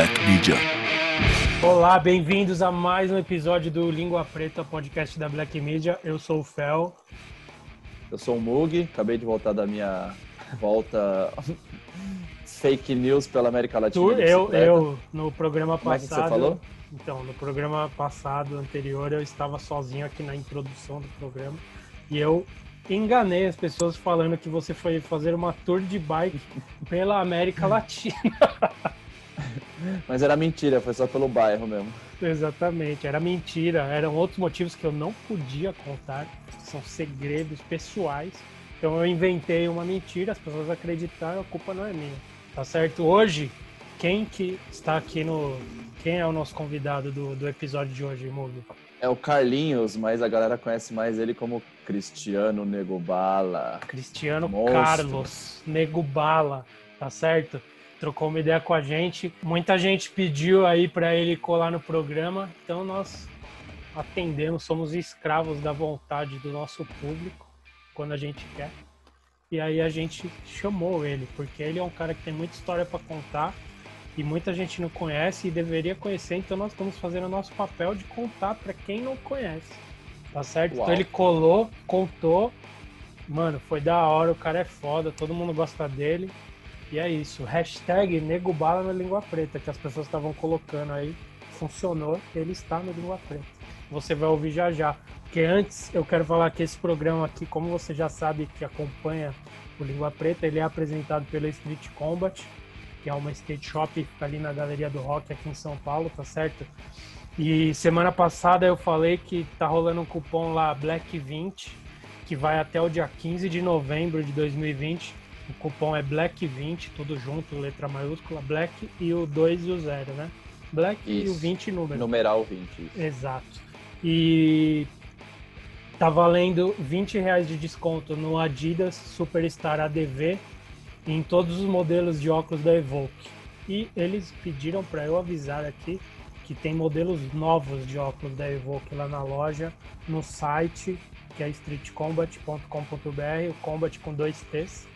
Black Media. Olá, bem-vindos a mais um episódio do Língua Preta, podcast da Black Media. Eu sou o Fel. Eu sou o Mug, acabei de voltar da minha volta fake news pela América Latina. Tu, eu, eu, no programa Como é que passado. você falou? Então, no programa passado, anterior, eu estava sozinho aqui na introdução do programa e eu enganei as pessoas falando que você foi fazer uma tour de bike pela América Latina. Mas era mentira, foi só pelo bairro mesmo. Exatamente, era mentira. Eram outros motivos que eu não podia contar, são segredos pessoais. Então eu inventei uma mentira, as pessoas acreditaram, a culpa não é minha. Tá certo? Hoje, quem que está aqui no. Quem é o nosso convidado do, do episódio de hoje, Mugo? É o Carlinhos, mas a galera conhece mais ele como Cristiano Negobala. Cristiano Monstro. Carlos Nego Bala, tá certo? Trocou uma ideia com a gente. Muita gente pediu aí para ele colar no programa, então nós atendemos, somos escravos da vontade do nosso público quando a gente quer. E aí a gente chamou ele, porque ele é um cara que tem muita história para contar e muita gente não conhece e deveria conhecer, então nós estamos fazendo o nosso papel de contar para quem não conhece. Tá certo? Uau. Então ele colou, contou. Mano, foi da hora, o cara é foda, todo mundo gosta dele. E é isso. Hashtag Nego Bala na Língua Preta, que as pessoas estavam colocando aí. Funcionou, ele está no Língua Preta. Você vai ouvir já já. Porque antes eu quero falar que esse programa aqui, como você já sabe que acompanha o Língua Preta, ele é apresentado pela Street Combat, que é uma skate shop que fica ali na Galeria do Rock aqui em São Paulo, tá certo? E semana passada eu falei que tá rolando um cupom lá Black20, que vai até o dia 15 de novembro de 2020. O cupom é Black20, tudo junto, letra maiúscula, Black e o 2 e o 0, né? Black e o Isso. 20 número. Numeral 20. isso. Exato. E tá valendo 20 reais de desconto no Adidas Superstar ADV em todos os modelos de óculos da Evoque. E eles pediram para eu avisar aqui que tem modelos novos de óculos da Evoque lá na loja, no site, que é streetcombat.com.br, o combat com dois T's.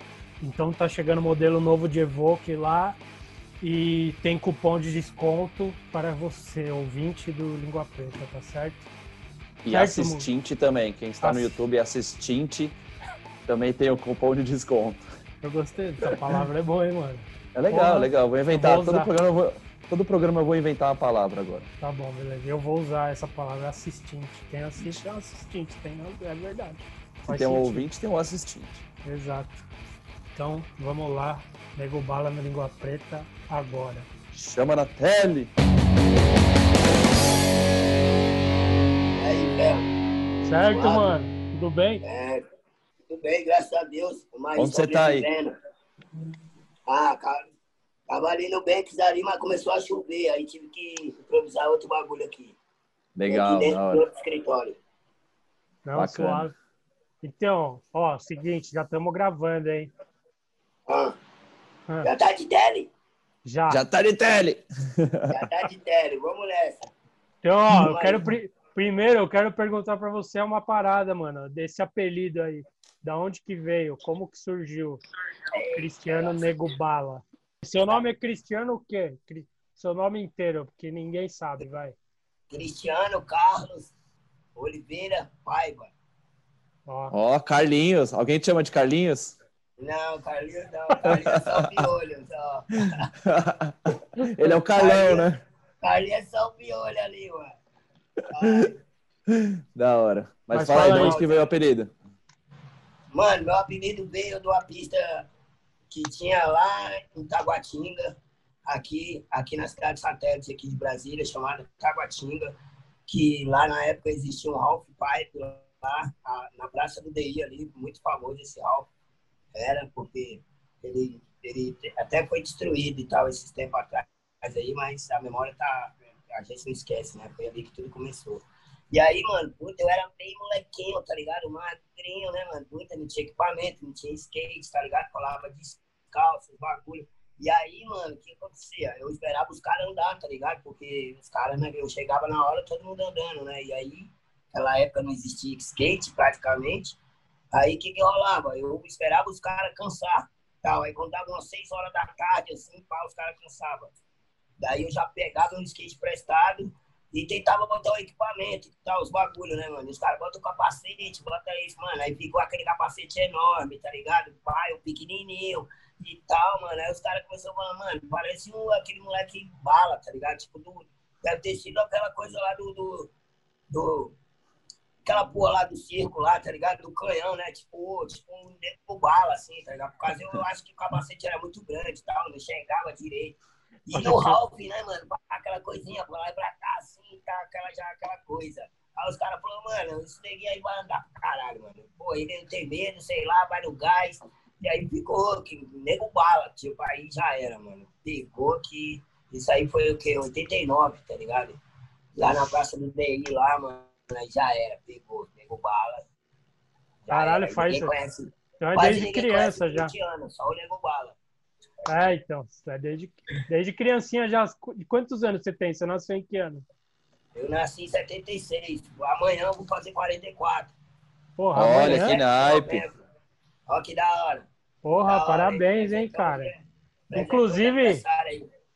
Então tá chegando modelo novo de Evoque lá e tem cupom de desconto para você, ouvinte do Língua Preta, tá certo? E Certo, assistinte também. Quem está no Ass- YouTube assistinte também tem o cupom de desconto. Eu gostei dessa palavra, é boa, hein, mano? É legal, Porra, legal. Vou inventar. vou todo, programa, eu vou, todo programa eu vou inventar uma palavra agora. Tá bom, beleza. Eu vou usar essa palavra assistente. Quem assiste é um assistente, tem, é verdade. Faz tem um sentido. ouvinte, tem um assistinte. Exato. Então, vamos lá. Nego bala na língua preta agora. Chama na tele! E aí, Fel? Certo, Suave. mano? Tudo bem? É, tudo bem, graças a Deus. Mas Onde você tá aí? sobrevivendo. Ah, cara, tava ali no Banks ali, mas começou a chover, aí tive que improvisar outro bagulho aqui. Legal, aqui dentro do escritório. Não, Bacana. suave. Então, ó, seguinte, já estamos gravando, hein? Ah, Ah, já tá de tele? Já. Já tá de tele! Já tá de tele, vamos nessa. Então, ó, eu quero pri- primeiro eu quero perguntar pra você uma parada, mano, desse apelido aí. Da onde que veio? Como que surgiu? Cristiano Nego Bala. Seu nome é Cristiano o quê? Cri- Seu nome inteiro, porque ninguém sabe, vai. Cristiano Carlos Oliveira Paiva. Ó, Ó, Carlinhos. Alguém te chama de Carlinhos? Não, Carlinhos não, Carlinhos é só piolho, só. Ele é o Carlão, né? Carlinhos é só piolho ali, mano. Ai. Da hora. Mas, Mas fala aí, de onde que veio o apelido? Mano, meu apelido veio de uma pista que tinha lá em Taguatinga, aqui, aqui na cidade satélite aqui de Brasília, chamada Taguatinga, que lá na época existia um Ralph Pipe lá, na Praça do DI ali, muito famoso esse Ralph. Era, porque ele, ele até foi destruído e tal esses tempos atrás aí, mas a memória tá. A gente não esquece, né? Foi ali que tudo começou. E aí, mano, puta, eu era bem molequinho, tá ligado? Magrinho, né, mano? Puta, não tinha equipamento, não tinha skate, tá ligado? Colava descalço, bagulho. E aí, mano, o que acontecia? Eu esperava os caras andar, tá ligado? Porque os caras, né, eu chegava na hora, todo mundo andando, né? E aí, naquela época não existia skate praticamente. Aí, o que que rolava? Eu esperava os caras cansar, tal. Aí, quando dava umas 6 horas da tarde, assim, pá, os caras cansavam. Daí eu já pegava um skate prestado e tentava botar o equipamento e tal, os bagulhos, né, mano? Os caras botam o capacete, bota isso, mano. Aí ficou aquele capacete enorme, tá ligado? Pai, o pequenininho e tal, mano. Aí os caras começaram a falar, mano, parece um, aquele moleque bala, tá ligado? Tipo, do, deve ter sido aquela coisa lá do, do, do aquela porra lá do circo lá, tá ligado? Do canhão, né? Tipo, tipo um dedo bala, assim, tá ligado? Por causa eu acho que o capacete era muito grande e tal, não enxergava direito. E no Ralph, né, mano? Aquela coisinha pra lá e pra cá, assim, tá aquela, já aquela coisa. Aí os caras falaram, mano, esse neguinho aí vai andar pra caralho, mano. Pô, ele não tem medo, sei lá, vai no gás. E aí ficou, que nego bala, tipo, aí já era, mano. Pegou que. Isso aí foi o quê? 89, tá ligado? Lá na Praça do DI, lá, mano, já era, pegou, nego bala. Caralho, faz. Então é desde criança já. Anos, só o nego bala. É, então, é desde, desde criancinha já. De quantos anos você tem? Você nasceu em que ano? Eu nasci em 76. Amanhã eu vou fazer 44. Porra, Olha amanhã... que naipe. Olha que da hora. Porra, da parabéns, hora, hein, cara. Inclusive,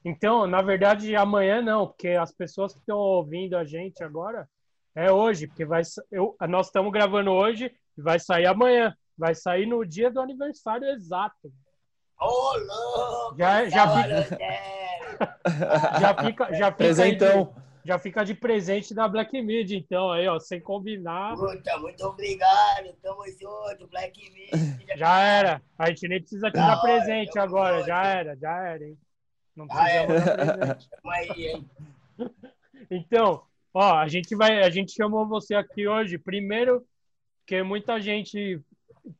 então, na verdade, amanhã não, porque as pessoas que estão ouvindo a gente agora é hoje, porque vai, eu, nós estamos gravando hoje e vai sair amanhã. Vai sair no dia do aniversário exato. Ô, louco! Já, já, fica, já fica. Já fica Presentão. De, já fica de presente da Black Mid, então, aí, ó, sem combinar. Puta, muito obrigado, tamo junto, Black Mid. Já era. A gente nem precisa te dar hora, presente agora, junto. já era, já era, hein? Não precisa dar presente. aí, hein? Então, ó, a gente vai, a gente chamou você aqui hoje, primeiro, porque muita gente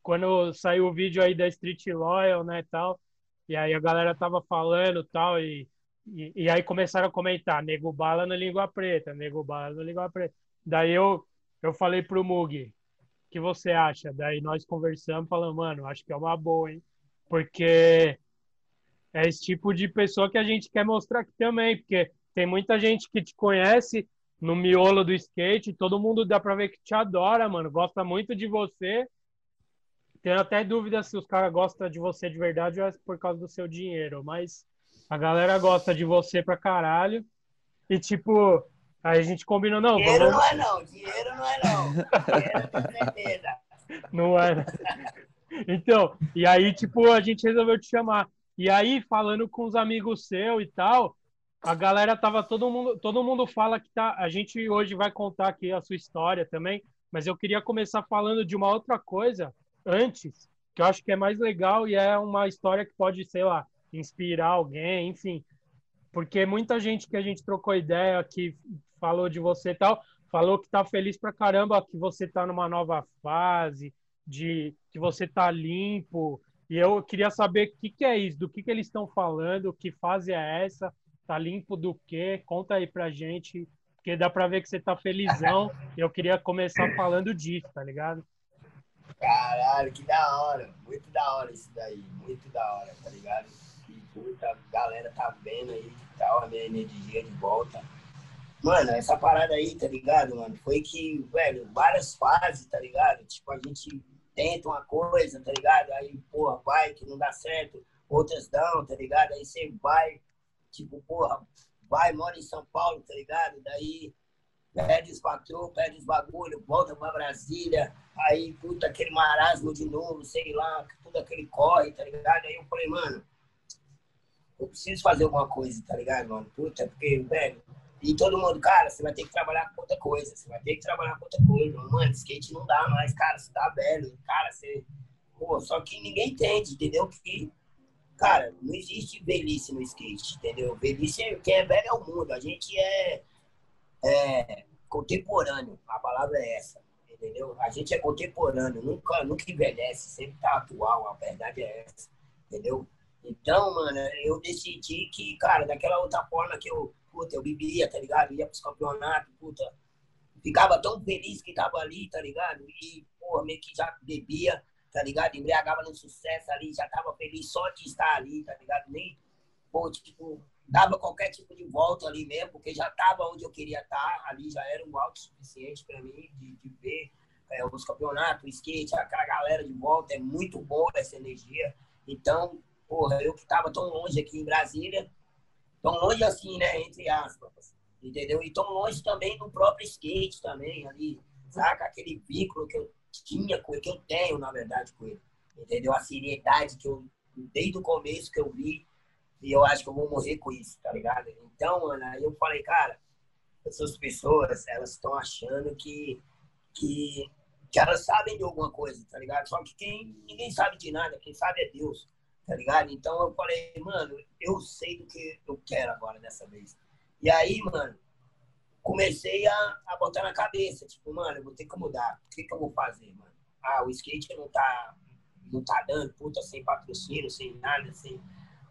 quando saiu o vídeo aí da Street Loyal, né, tal, e aí a galera tava falando tal, e, e, e aí começaram a comentar, nego bala no língua preta, nego bala no língua preta. Daí eu, eu falei pro Mugi, o que você acha? Daí nós conversamos, falando, mano, acho que é uma boa, hein? Porque é esse tipo de pessoa que a gente quer mostrar aqui também, porque tem muita gente que te conhece no miolo do skate, todo mundo dá pra ver que te adora, mano, gosta muito de você, tenho até dúvida se os caras gostam de você de verdade ou é por causa do seu dinheiro, mas a galera gosta de você pra caralho. E tipo, aí a gente combinou, não. Dinheiro vamos... não é não, dinheiro não é não. Dinheiro com certeza. Não é. Então, e aí, tipo, a gente resolveu te chamar. E aí, falando com os amigos seus e tal, a galera tava todo mundo, todo mundo fala que tá, a gente hoje vai contar aqui a sua história também, mas eu queria começar falando de uma outra coisa antes, que eu acho que é mais legal e é uma história que pode, sei lá, inspirar alguém, enfim. Porque muita gente que a gente trocou ideia, que falou de você e tal, falou que tá feliz pra caramba, que você tá numa nova fase, de que você tá limpo. E eu queria saber o que, que é isso, do que, que eles estão falando, que fase é essa, tá limpo do quê? Conta aí pra gente, porque dá pra ver que você tá felizão. eu queria começar falando disso, tá ligado? Caralho, que da hora. Muito da hora isso daí. Muito da hora, tá ligado? Que puta, galera tá vendo aí e tal, a minha energia de volta. Mano, essa parada aí, tá ligado, mano? Foi que, velho, várias fases, tá ligado? Tipo, a gente tenta uma coisa, tá ligado? Aí, porra, vai que não dá certo. Outras dão, tá ligado? Aí você vai, tipo, porra, vai, mora em São Paulo, tá ligado? Daí pede os patrões, pede os bagulho, volta pra Brasília, aí, puta, aquele marasmo de novo, sei lá, tudo aquele corre, tá ligado? Aí eu falei, mano, eu preciso fazer alguma coisa, tá ligado, mano? Puta, porque, velho, e todo mundo, cara, você vai ter que trabalhar com outra coisa, você vai ter que trabalhar com outra coisa, mano, skate não dá mais, cara, você tá velho, cara, você. Pô, só que ninguém entende, entendeu? Que, cara, não existe velhice no skate, entendeu? Velhice, é, quem é velho é o mundo, a gente é é, contemporâneo, a palavra é essa, entendeu? A gente é contemporâneo, nunca, nunca envelhece, sempre tá atual, a verdade é essa, entendeu? Então, mano, eu decidi que, cara, daquela outra forma que eu, puta, eu bebia, tá ligado? Ia pros campeonatos, puta, ficava tão feliz que tava ali, tá ligado? E, porra, meio que já bebia, tá ligado? Embriagava no sucesso ali, já tava feliz só de estar ali, tá ligado? Nem, pô, tipo, dava qualquer tipo de volta ali mesmo, porque já estava onde eu queria estar, ali já era um alto suficiente para mim de, de ver é, os campeonatos, o skate, aquela galera de volta, é muito boa essa energia. Então, porra, eu que estava tão longe aqui em Brasília, tão longe assim, né? Entre aspas. Entendeu? E tão longe também do próprio skate também, ali. Saca? Aquele vínculo que eu tinha com ele, que eu tenho, na verdade, com ele. Entendeu? A seriedade que eu, desde o começo que eu vi, e eu acho que eu vou morrer com isso, tá ligado? Então, mano, aí eu falei, cara, essas pessoas, elas estão achando que, que, que elas sabem de alguma coisa, tá ligado? Só que quem, ninguém sabe de nada, quem sabe é Deus, tá ligado? Então eu falei, mano, eu sei do que eu quero agora dessa vez. E aí, mano, comecei a, a botar na cabeça, tipo, mano, eu vou ter que mudar. O que, que eu vou fazer, mano? Ah, o skate não tá, não tá dando, puta, sem patrocínio, sem nada, sem.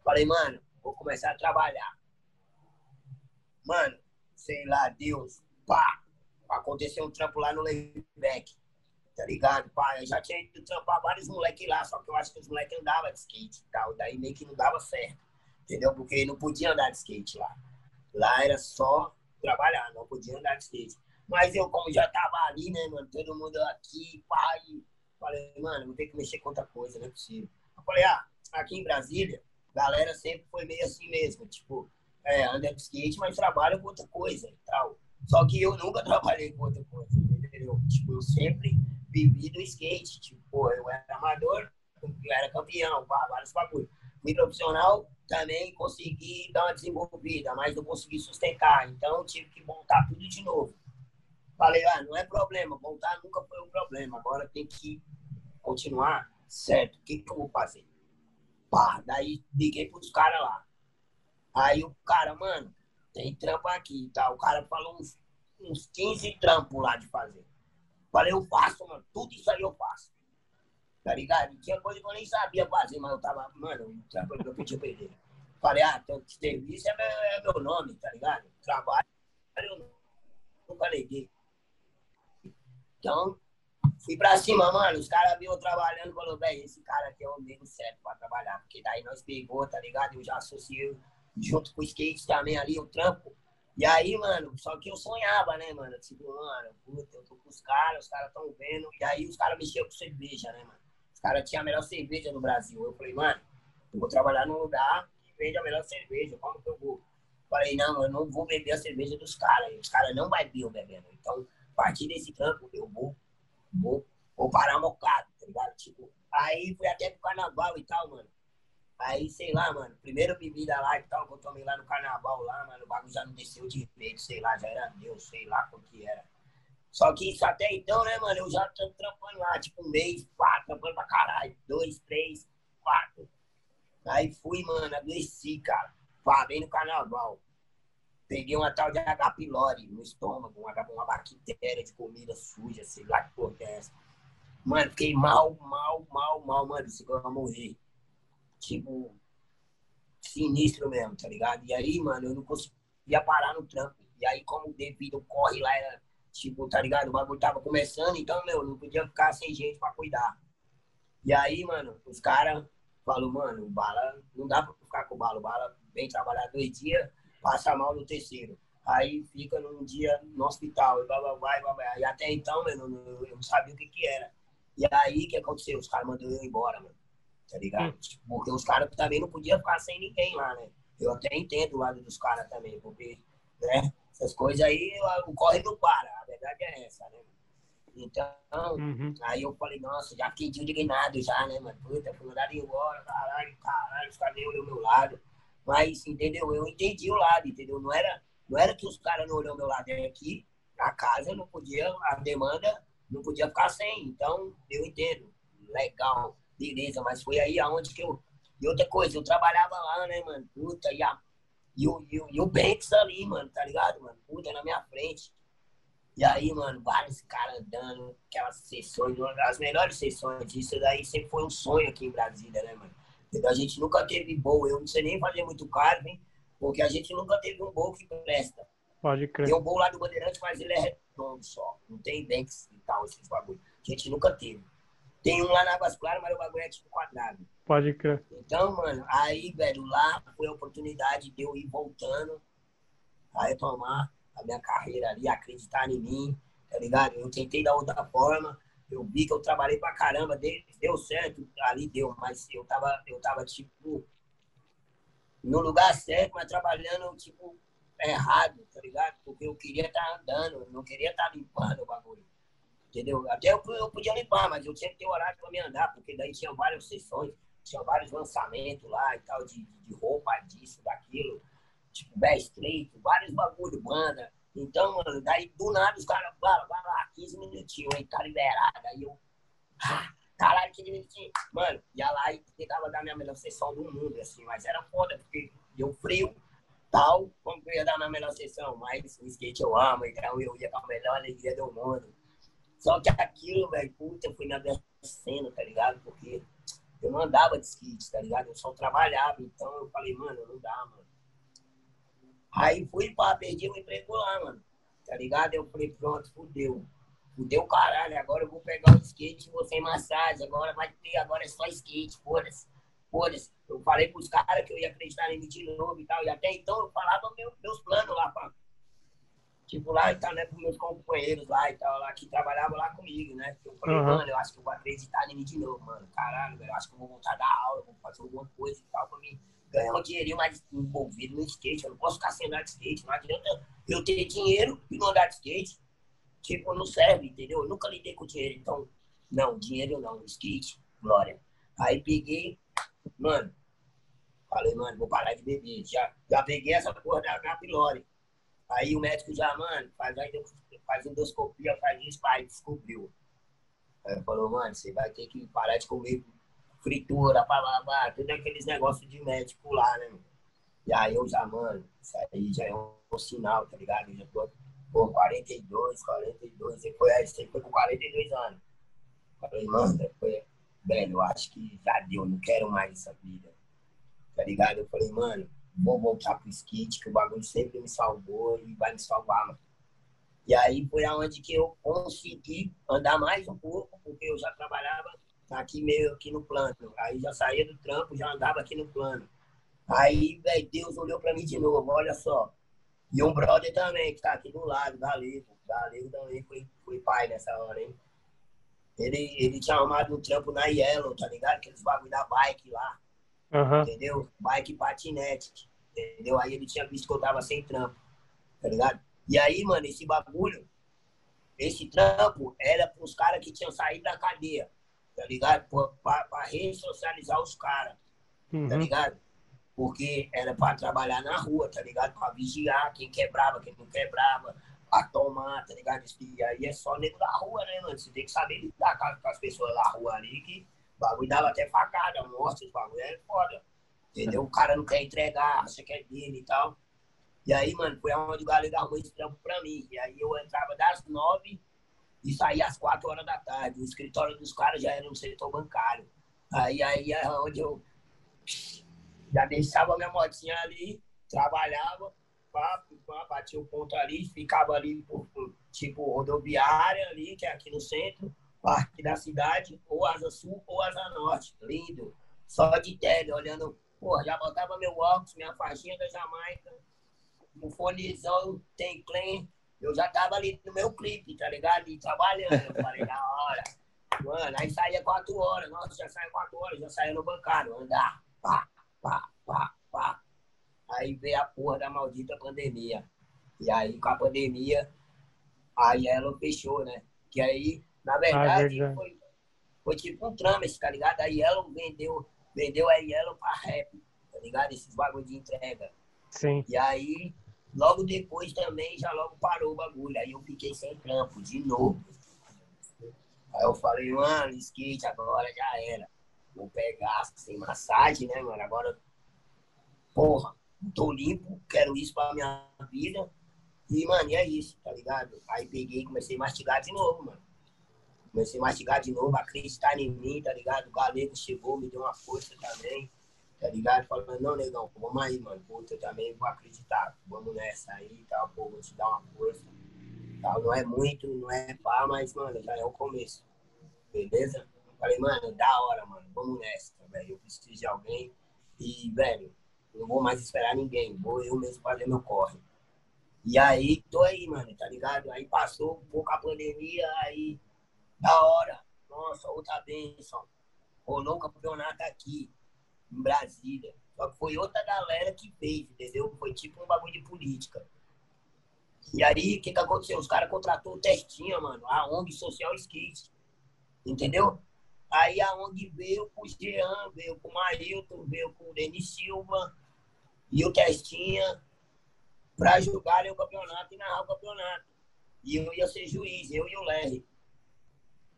Falei, mano, vou começar a trabalhar. Mano, sei lá, Deus, pá, aconteceu um trampo lá no Layback, tá ligado? Pá, eu já tinha ido trampar vários moleques lá, só que eu acho que os moleques andavam de skate e tal, daí meio que não dava certo, entendeu? Porque não podia andar de skate lá. Lá era só trabalhar, não podia andar de skate. Mas eu, como já tava ali, né, mano, todo mundo aqui, pai, falei, mano, vou ter que mexer com outra coisa, não é possível. Eu falei, ah, aqui em Brasília, galera sempre foi meio assim mesmo, tipo, é, anda de skate, mas trabalha com outra coisa e tal. Só que eu nunca trabalhei com outra coisa, entendeu? Tipo, eu sempre vivi do skate, tipo, eu era amador, eu era campeão, vários bagulhos. Fui profissional, também consegui dar uma desenvolvida, mas não consegui sustentar. Então, tive que montar tudo de novo. Falei, ah, não é problema, montar nunca foi um problema, agora tem que continuar certo. O que, que eu vou fazer? Pá, daí liguei pros caras lá. Aí o cara, mano, tem trampo aqui e tá? O cara falou uns, uns 15 trampos lá de fazer. Falei, eu faço, mano, tudo isso aí eu faço tá ligado? Tinha coisa que eu nem sabia fazer, mas eu tava, mano, tinha coisa que eu podia perder. Falei, ah, teu serviço é meu, é meu nome, tá ligado? Trabalho, eu nunca neguei. Então, fui pra cima, mano. Os caras viram trabalhando falaram, velho, esse cara aqui é o mesmo certo pra trabalhar. Porque daí nós pegou, tá ligado? Eu já associei junto com o skate também ali, o trampo. E aí, mano, só que eu sonhava, né, mano? Tipo, mano, puta, eu tô com os caras, os caras tão vendo. E aí os caras mexiam com cerveja, né, mano? Os caras tinham a melhor cerveja no Brasil. Eu falei, mano, eu vou trabalhar num lugar que vende a melhor cerveja. Como que eu vou? Falei, não, eu não vou beber a cerveja dos caras. Os caras não vai ver eu bebendo. Então, a partir desse campo, eu vou, vou, vou parar mocado, tá ligado? Tipo, aí fui até pro carnaval e tal, mano. Aí, sei lá, mano, primeira bebida lá e tal, que eu tomei lá no carnaval lá, mano, o bagulho já não desceu direito, sei lá, já era Deus, sei lá como que era. Só que isso até então, né, mano, eu já tô trampando lá, tipo, um mês, quatro, trampando pra caralho. Dois, três, quatro. Aí fui, mano, adoeci, cara. Parei no carnaval. Peguei uma tal de H. pylori no estômago, uma, uma bactéria de comida suja, sei lá que porra é essa. Mano, fiquei mal, mal, mal, mal, mano. Se eu morrer. Tipo, sinistro mesmo, tá ligado? E aí, mano, eu não conseguia parar no trampo. E aí, como devido corre lá era Tipo, tá ligado? O bagulho tava começando, então, meu, não podia ficar sem gente pra cuidar. E aí, mano, os caras falaram, mano, o bala, não dá pra ficar com o bala. O bala vem trabalhar dois dias, passa mal no terceiro. Aí fica num dia no hospital, e blá, blá, blá, blá, blá. E até então, mano, eu não sabia o que que era. E aí, o que aconteceu? Os caras mandaram eu embora, mano. Tá ligado? Hum. Tipo, porque os caras também não podiam ficar sem ninguém lá, né? Eu até entendo o lado dos caras também, porque, né? Essas coisas aí, o corre não para verdade é essa, né? Então, uhum. aí eu falei, nossa, já fiquei indignado já, né, mano? Puta, fui mandado embora, caralho, caralho, os caras nem olham o meu lado. Mas, entendeu? Eu entendi o lado, entendeu? Não era, não era que os caras não olham o meu lado, é que a casa não podia, a demanda não podia ficar sem. Então, eu entendo. Legal, beleza, mas foi aí aonde que eu. E outra coisa, eu trabalhava lá, né, mano? Puta, e, a, e, o, e, o, e o Banks ali, mano, tá ligado, mano? Puta, na minha frente. E aí, mano, vários caras dando aquelas sessões, as melhores sessões. Isso daí sempre foi um sonho aqui em Brasília, né, mano? A gente nunca teve bowl. Eu não sei nem fazer muito caro, hein? Porque a gente nunca teve um bowl que presta. Pode crer. Tem um bowl lá do Bandeirante, mas ele é redondo só. Não tem banks e tal, esses bagulho. A gente nunca teve. Tem um lá na Águas Claras, mas o bagulho é tipo quadrado. Pode crer. Então, mano, aí, velho, lá foi a oportunidade de eu ir voltando a retomar a minha carreira ali, acreditar em mim, tá ligado? Eu tentei da outra forma, eu vi que eu trabalhei pra caramba, deu, deu certo, ali deu, mas eu tava, eu tava tipo. no lugar certo, mas trabalhando, tipo, errado, tá ligado? Porque eu queria estar tá andando, não queria estar tá limpando o bagulho. Entendeu? Até eu, eu podia limpar, mas eu tinha que ter horário para me andar, porque daí tinha várias sessões, tinha vários lançamentos lá e tal, de, de roupa, disso, daquilo, tipo, best street, vários bagulho, banda. Então, mano, daí do nada os caras, vai, vai lá, 15 minutinhos, aí tá liberado. Aí eu, ah, caralho, 15 minutinhos. Mano, ia lá e tentava dar minha melhor sessão do mundo, assim, mas era foda, porque deu frio, tal, como que eu ia dar minha melhor sessão, mas o skate eu amo, então eu ia com a melhor alegria do mundo. Só que aquilo, velho, puta, eu fui me adoecendo, tá ligado? Porque eu não andava de skate, tá ligado? Eu só trabalhava, então eu falei, mano, não dá, mano. Aí fui, pá, perdi o emprego lá, mano, tá ligado? Eu falei, pronto, fudeu. Fudeu caralho, agora eu vou pegar o skate e vou sem massagem, agora vai ter, agora é só skate, foda-se. Foda-se. Eu falei pros caras que eu ia acreditar em mim de novo e tal, e até então eu falava meu, meus planos lá, pá tipo, lá e tal, né, com meus companheiros lá e tal, lá, que trabalhavam lá comigo, né? Eu falei, uhum. mano, eu acho que eu vou acreditar em mim de novo, mano. Caralho, velho, eu acho que eu vou voltar a dar aula, vou fazer alguma coisa e tal, pra mim ganhar um dinheirinho mais envolvido no skate. Eu não posso ficar sem andar de skate, não adianta eu ter dinheiro e não andar de skate. Tipo, não serve, entendeu? Eu nunca lidei com dinheiro, então, não, dinheiro não, skate, glória. Aí peguei, mano, falei, mano, vou parar de beber. Já, já peguei essa porra da, da. Aí o médico já, mano, faz, faz endoscopia, faz isso, pai, descobriu. Aí falou, mano, você vai ter que parar de comer fritura, blá, blá, blá, tudo aqueles negócios de médico lá, né, mano? E aí eu já, mano, isso aí já é um sinal, tá ligado? Eu já tô com 42, 42, você foi, você foi com 42 anos. Falei, mano, depois, velho, eu acho que já deu, não quero mais essa vida. Tá ligado? Eu falei, mano, vou voltar pro skate, que o bagulho sempre me salvou e vai me salvar, mano. E aí foi aonde que eu consegui andar mais um pouco, porque eu já trabalhava aqui meio aqui no plano. Aí já saía do trampo, já andava aqui no plano. Aí, velho, Deus olhou pra mim de novo, olha só. E um brother também, que tá aqui do lado, Galego. Galego também foi, foi pai nessa hora, hein? Ele, ele tinha arrumado um trampo na Yellow, tá ligado? Aqueles bagulho da bike lá. Uhum. Entendeu? Bike patinete. Entendeu? Aí ele tinha visto que eu tava sem trampo. Tá ligado? E aí, mano, esse bagulho, esse trampo era pros caras que tinham saído da cadeia. Tá ligado? Pra, pra ressocializar os caras. Tá uhum. Tá ligado? Porque era pra trabalhar na rua, tá ligado? Pra vigiar quem quebrava, quem não quebrava, pra tomar, tá ligado? E aí é só nego da rua, né, mano? Você tem que saber lidar com as pessoas da rua ali que o bagulho dava até facada, mostra os bagulho, é foda. Entendeu? O cara não quer entregar, acha que é dele e tal. E aí, mano, foi onde o galera arrumou esse trampo pra mim. E aí eu entrava das nove e saía às quatro horas da tarde. O escritório dos caras já era no setor bancário. Aí, aí é onde eu já deixava minha motinha ali, trabalhava, pá, batia o ponto ali, ficava ali, por, por, tipo, rodoviária ali, que é aqui no centro parque da cidade, ou asa sul ou asa norte. Lindo. Só de tele, olhando. Pô, já botava meu óculos, minha faixinha da Jamaica, o fonezão tem clean. Eu já tava ali no meu clipe, tá ligado? E trabalhando. Eu falei, da hora. Mano, aí saía quatro horas. Nossa, já saía quatro horas, já saía no bancário. Andar. Pá, pá, pá, pá. Aí veio a porra da maldita pandemia. E aí, com a pandemia, aí ela fechou, né? Que aí na ah, verdade, ah, foi, foi tipo um trâmite, tá ligado? A Yellow vendeu, vendeu a Yellow pra rap, tá ligado? Esses bagulho de entrega. Sim. E aí, logo depois também, já logo parou o bagulho. Aí eu fiquei sem trampo de novo. Aí eu falei, mano, skate agora já era. Vou pegar sem massagem, né, mano? Agora, porra, tô limpo, quero isso pra minha vida. E, mano, e é isso, tá ligado? Aí peguei e comecei a mastigar de novo, mano. Comecei a mastigar de novo, acreditar em mim, tá ligado? O galego chegou, me deu uma força também, tá ligado? Falando, não, negão, vamos aí, mano. Puta, eu também vou acreditar. Vamos nessa aí, tal, pô, vou te dar uma força. Tal. Não é muito, não é pá, mas, mano, já é o começo. Beleza? Falei, mano, da hora, mano. Vamos nessa, velho. Eu preciso de alguém. E, velho, não vou mais esperar ninguém. Vou eu mesmo fazer meu corre. E aí, tô aí, mano, tá ligado? Aí passou um pouco a pandemia, aí da hora. Nossa, outra bênção. Rolou o campeonato aqui. em Brasília. Só que foi outra galera que fez, entendeu? Foi tipo um bagulho de política. E aí, o que, que aconteceu? Os caras contratou o Testinha, mano, a ONG Social Skate. Entendeu? Aí a ONG veio com o Jean, veio com o Mailton, veio com o Denis Silva e o Testinha para jogarem o campeonato e narrar o campeonato. E eu ia ser juiz, eu e o Larry.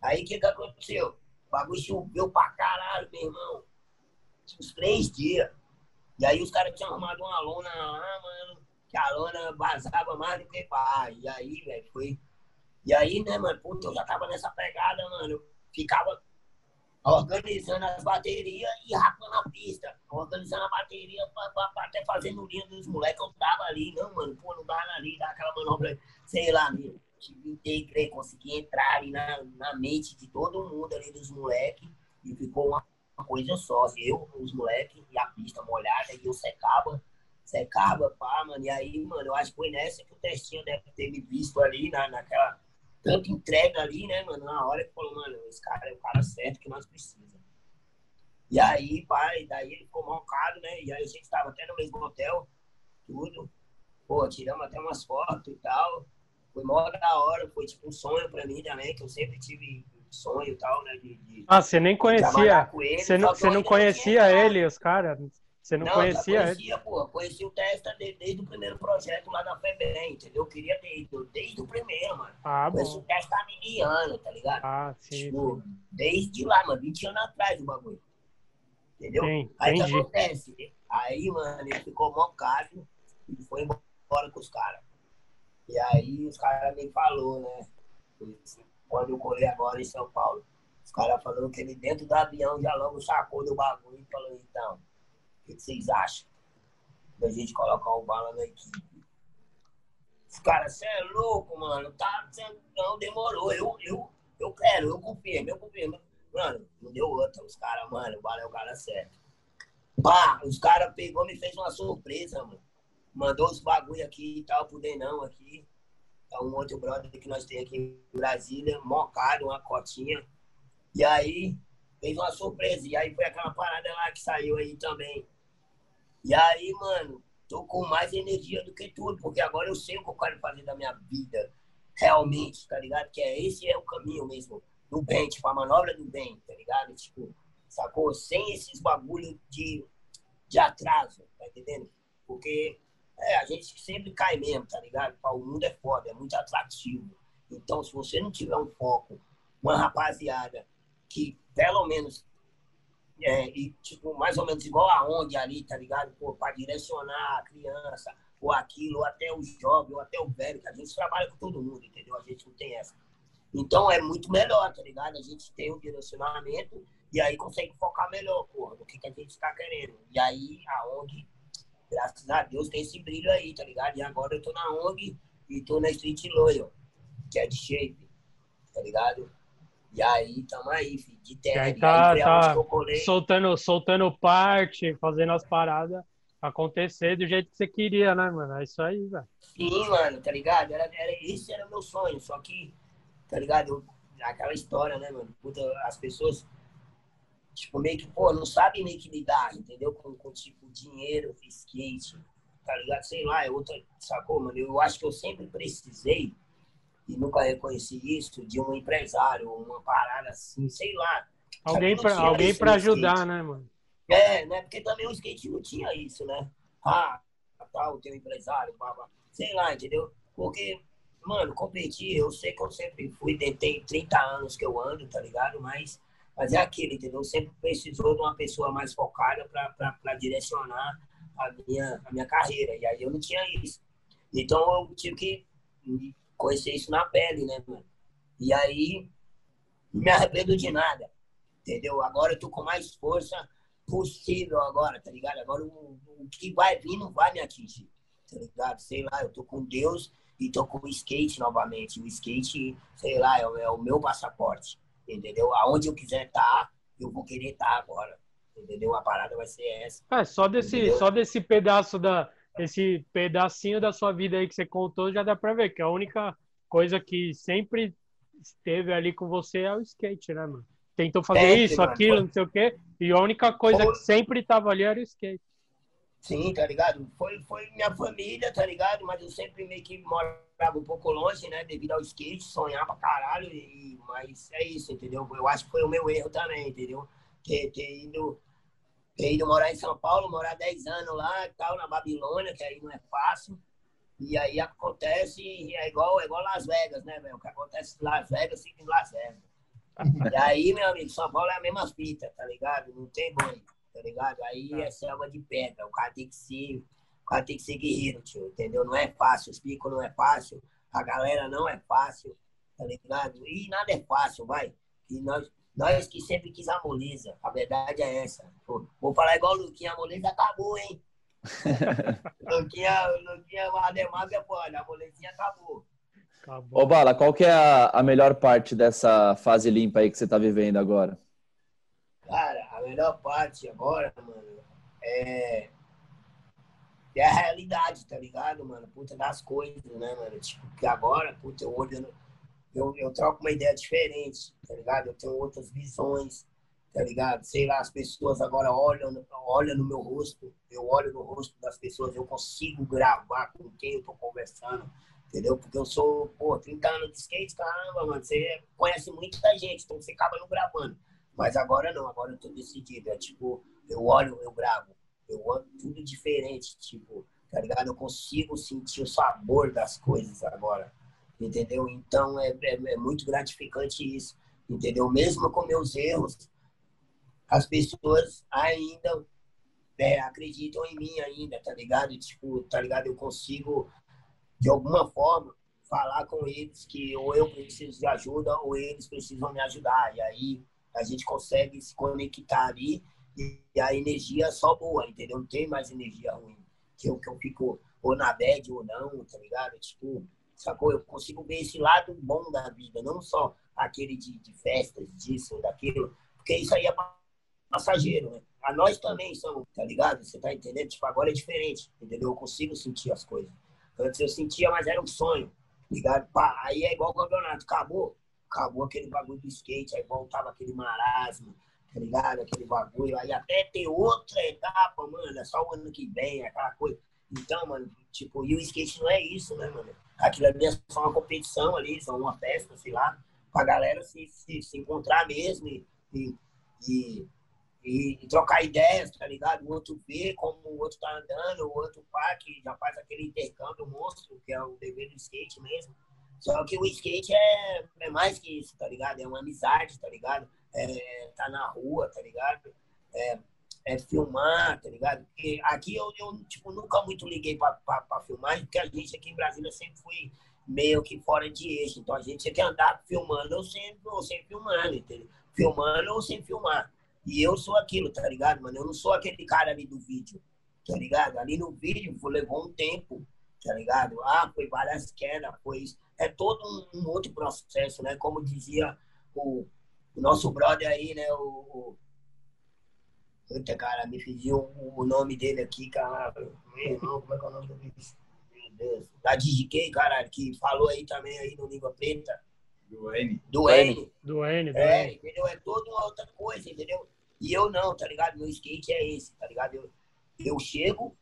Aí o que, que aconteceu? O bagulho choveu pra caralho, meu irmão. Uns três dias. E aí os caras tinham arrumado uma lona lá, mano, que a lona vazava mais do que pá. E aí, velho, foi. E aí, né, mano, puta, eu já tava nessa pegada, mano. Eu ficava organizando as baterias e rapando a pista. Organizando a bateria pra, pra, pra até fazendo linha dos moleques. Eu tava ali, não, mano, pô, não dá ali, dá aquela manobra, sei lá, meu. Tive consegui entrar ali na, na mente de todo mundo ali dos moleques e ficou uma coisa só. Eu, os moleques e a pista molhada e eu secava, secava, pá, mano. E aí, mano, eu acho que foi nessa que o testinho deve ter me visto ali, na, naquela tanta entrega ali, né, mano, na hora que falou, mano, esse cara é o cara certo que nós precisamos. E aí, pai, daí ele ficou mancado, né? E aí a gente tava até no mesmo hotel, tudo. Pô, tiramos até umas fotos e tal. Foi mó da hora, foi tipo um sonho pra mim também, que eu sempre tive sonho e tal, né? De, de ah, você nem conhecia. Ele, você não, você não conhecia ele, os caras? Você não, não conhecia? conhecia, pô. Conheci o Testa desde, desde, o primeiro projeto lá da FEBEM, entendeu? Eu queria ter ido desde o primeiro, mano. Ah, conheci o Testa miliano, tá ligado? Ah, sim, tipo, sim. Desde lá, mano, 20 anos atrás o bagulho. Entendeu? Sim, Aí o que acontece? Aí, mano, ele ficou mocado e foi embora com os caras. E aí os caras me falou, né? Quando eu colei agora em São Paulo, os caras falaram que ele dentro do avião já logo sacou do bagulho e falou, então, o que vocês acham? Da gente colocar o bala na equipe. Os caras, você é louco, mano. Tá, cê, não, demorou. Eu, eu, eu quero, eu confio, eu confio. Mano, não deu outra. Os caras, mano, o bala é o cara certo. Pá, os caras pegou me fez uma surpresa, mano. Mandou os bagulho aqui e tal, pro Denão aqui. É um outro brother que nós temos aqui em Brasília, mocado, uma cotinha. E aí, fez uma surpresa. E aí foi aquela parada lá que saiu aí também. E aí, mano, tô com mais energia do que tudo, porque agora eu sei o que eu quero fazer da minha vida. Realmente, tá ligado? Que é esse é o caminho mesmo. Do bem, tipo, a manobra do bem, tá ligado? Tipo, sacou? Sem esses bagulho de, de atraso, tá entendendo? Porque é, a gente sempre cai mesmo, tá ligado? O mundo é foda, é muito atrativo. Então, se você não tiver um foco, uma rapaziada que pelo menos é, e, tipo, mais ou menos igual a ONG ali, tá ligado? Pô, pra direcionar a criança, ou aquilo, ou até o jovem, ou até o velho, que a gente trabalha com todo mundo, entendeu? A gente não tem essa. Então é muito melhor, tá ligado? A gente tem um direcionamento e aí consegue focar melhor, porra, no que, que a gente tá querendo. E aí a ONG, graças a Deus, tem esse brilho aí, tá ligado? E agora eu tô na ONG e tô na Street Loyal, que é de shape, tá ligado? E aí, tamo aí, filho, de terra. E aí tá, aí, tá soltando, soltando parte, fazendo as paradas acontecer do jeito que você queria, né, mano? É isso aí, velho. Sim, mano, tá ligado? Era, era, esse era o meu sonho, só que, tá ligado? Eu, aquela história, né, mano? Puta, as pessoas, tipo, meio que, pô, não sabem meio que lidar, entendeu? Com, com tipo, dinheiro, skate, tá ligado? Sei lá, é outra, sacou, mano? Eu acho que eu sempre precisei e nunca reconheci isso de um empresário, uma parada assim, sei lá. Alguém para alguém para ajudar, né, mano? É, né? Porque também o skate não tinha isso, né? Ah, tal, tá, teu empresário, blá, sei lá, entendeu? Porque, mano, competir, eu sei que eu sempre fui, tem 30 anos que eu ando, tá ligado? Mas, mas é aquilo, entendeu? Sempre precisou de uma pessoa mais focada para direcionar a minha, a minha carreira. E aí eu não tinha isso. Então eu tive que conhecer isso na pele, né, mano? E aí, não me arrependo de nada, entendeu? Agora eu tô com mais força possível agora, tá ligado? Agora o, o que vai vir não vai me atingir, tá ligado? Sei lá, eu tô com Deus e tô com o skate novamente. O skate, sei lá, é, é o meu passaporte, entendeu? Aonde eu quiser estar, tá, eu vou querer estar tá agora, entendeu? A parada vai ser essa. É, só desse, só desse pedaço da esse pedacinho da sua vida aí que você contou, já dá pra ver que a única coisa que sempre esteve ali com você é o skate, né, mano? tentou fazer isso, mano. aquilo, não sei o quê. E a única coisa que sempre tava ali era o skate. Sim, tá ligado? Foi, foi minha família, tá ligado? Mas eu sempre meio que morava um pouco longe, né? Devido ao skate, sonhar pra caralho. E, mas é isso, entendeu? Eu acho que foi o meu erro também, entendeu? Ter, ter, ido, ter ido morar em São Paulo, morar 10 anos lá e tal, na Babilônia, que aí não é fácil. E aí acontece, é igual, é igual Las Vegas, né, velho? O que acontece em Las Vegas fica em Las Vegas. E aí, meu amigo, São Paulo é a mesma fita, tá ligado? Não tem banho, tá ligado? Aí é selva de pedra. O cara tem que ser, o cara tem que ser guerreiro, tio, entendeu? Não é fácil, os picos não é fácil, a galera não é fácil, tá ligado? E nada é fácil, vai. E nós, nós que sempre quis a moleza, a verdade é essa. Pô, vou falar igual o Luquinha, a moleza acabou, hein? Luquinha, Luquinha, a Demásia, pô, a molezinha acabou. Acabou. Ô, Bala, qual que é a, a melhor parte dessa fase limpa aí que você tá vivendo agora? Cara, a melhor parte agora, mano, é. É a realidade, tá ligado, mano? Puta das coisas, né, mano? Tipo, que agora, puta, eu olho. Eu, eu troco uma ideia diferente, tá ligado? Eu tenho outras visões, tá ligado? Sei lá, as pessoas agora olham, olham no meu rosto, eu olho no rosto das pessoas, eu consigo gravar com quem eu tô conversando, entendeu? Porque eu sou, pô, 30 anos de skate, caramba, mano, você conhece muita gente, então você acaba não gravando. Mas agora não, agora eu tô decidido. É tipo, eu olho, eu gravo. Eu olho tudo diferente, tipo, tá ligado? Eu consigo sentir o sabor das coisas agora, entendeu? Então é, é, é muito gratificante isso, entendeu? Mesmo com meus erros, as pessoas ainda é, acreditam em mim ainda, tá ligado? Tipo, tá ligado? Eu consigo, de alguma forma, falar com eles que ou eu preciso de ajuda ou eles precisam me ajudar. E aí a gente consegue se conectar ali e a energia é só boa, entendeu? Não tem mais energia ruim. Que eu, que eu fico ou na bad ou não, tá ligado? Tipo, sacou? Eu consigo ver esse lado bom da vida, não só aquele de, de festas, disso ou daquilo, porque isso aí é passageiro, né? A nós também somos, tá ligado? Você tá entendendo? Tipo, agora é diferente, entendeu? Eu consigo sentir as coisas. Antes eu sentia, mas era um sonho, ligado? Pá, aí é igual o campeonato, acabou. Acabou aquele bagulho do skate, aí voltava aquele marasmo, tá ligado? Aquele bagulho. Aí até ter outra etapa, mano, é só o ano que vem, aquela coisa. Então, mano, tipo, e o skate não é isso, né, mano? Aquilo ali é só uma competição ali, só uma festa, sei lá, pra galera se, se, se encontrar mesmo e, e, e, e trocar ideias, tá ligado? O outro ver como o outro tá andando, o outro pá, que já faz aquele intercâmbio monstro, que é o dever do skate mesmo. Só que o skate é, é mais que isso, tá ligado? É uma amizade, tá ligado? É, tá na rua, tá ligado? É, é filmar, tá ligado? Porque aqui eu, eu tipo, nunca muito liguei pra, pra, pra filmar, porque a gente aqui em Brasília sempre foi meio que fora de eixo. Então a gente tinha que andar filmando ou sem, ou sem filmando, entendeu? Filmando ou sem filmar. E eu sou aquilo, tá ligado, mano? Eu não sou aquele cara ali do vídeo, tá ligado? Ali no vídeo levou um tempo, tá ligado? Ah, foi várias quedas, foi isso. É todo um, um outro processo, né? Como dizia o, o nosso brother aí, né? O, o... Eita, cara, me pediu o, o nome dele aqui, cara. Meu irmão, como é que é o nome do bicho? Meu Deus. Da DigiK, cara, que falou aí também aí no Língua Preta. Do N. Do N. Do N, do É, N. entendeu? É toda uma outra coisa, entendeu? E eu não, tá ligado? Meu skate é esse, tá ligado? Eu, eu chego,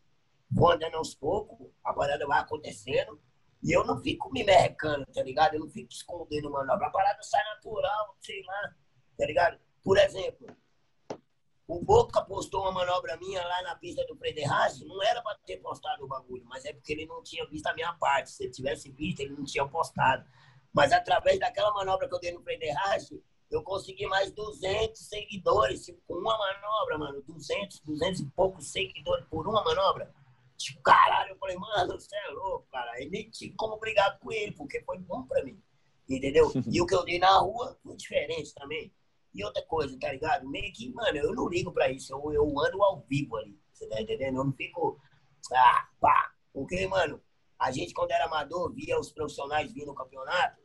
vou andando aos poucos, a parada vai acontecendo, e eu não fico me merrecando, tá ligado? Eu não fico escondendo manobra. A parada sai natural, sei lá, tá ligado? Por exemplo, o Boca postou uma manobra minha lá na pista do Frederich, não era pra ter postado o bagulho, mas é porque ele não tinha visto a minha parte. Se ele tivesse visto, ele não tinha postado. Mas através daquela manobra que eu dei no Frederich, eu consegui mais 200 seguidores, tipo, com uma manobra, mano. 200, 200 e poucos seguidores por uma manobra. Tipo, caralho, eu falei, mano, você é louco, cara. Eu nem tive como brigar com ele, porque foi bom pra mim. Entendeu? E o que eu dei na rua foi diferente também. E outra coisa, tá ligado? Meio que, mano, eu não ligo pra isso. Eu, eu ando ao vivo ali. Você tá entendendo? Eu não fico. Ah, pá. Porque, mano, a gente, quando era amador, via os profissionais vindo no campeonato,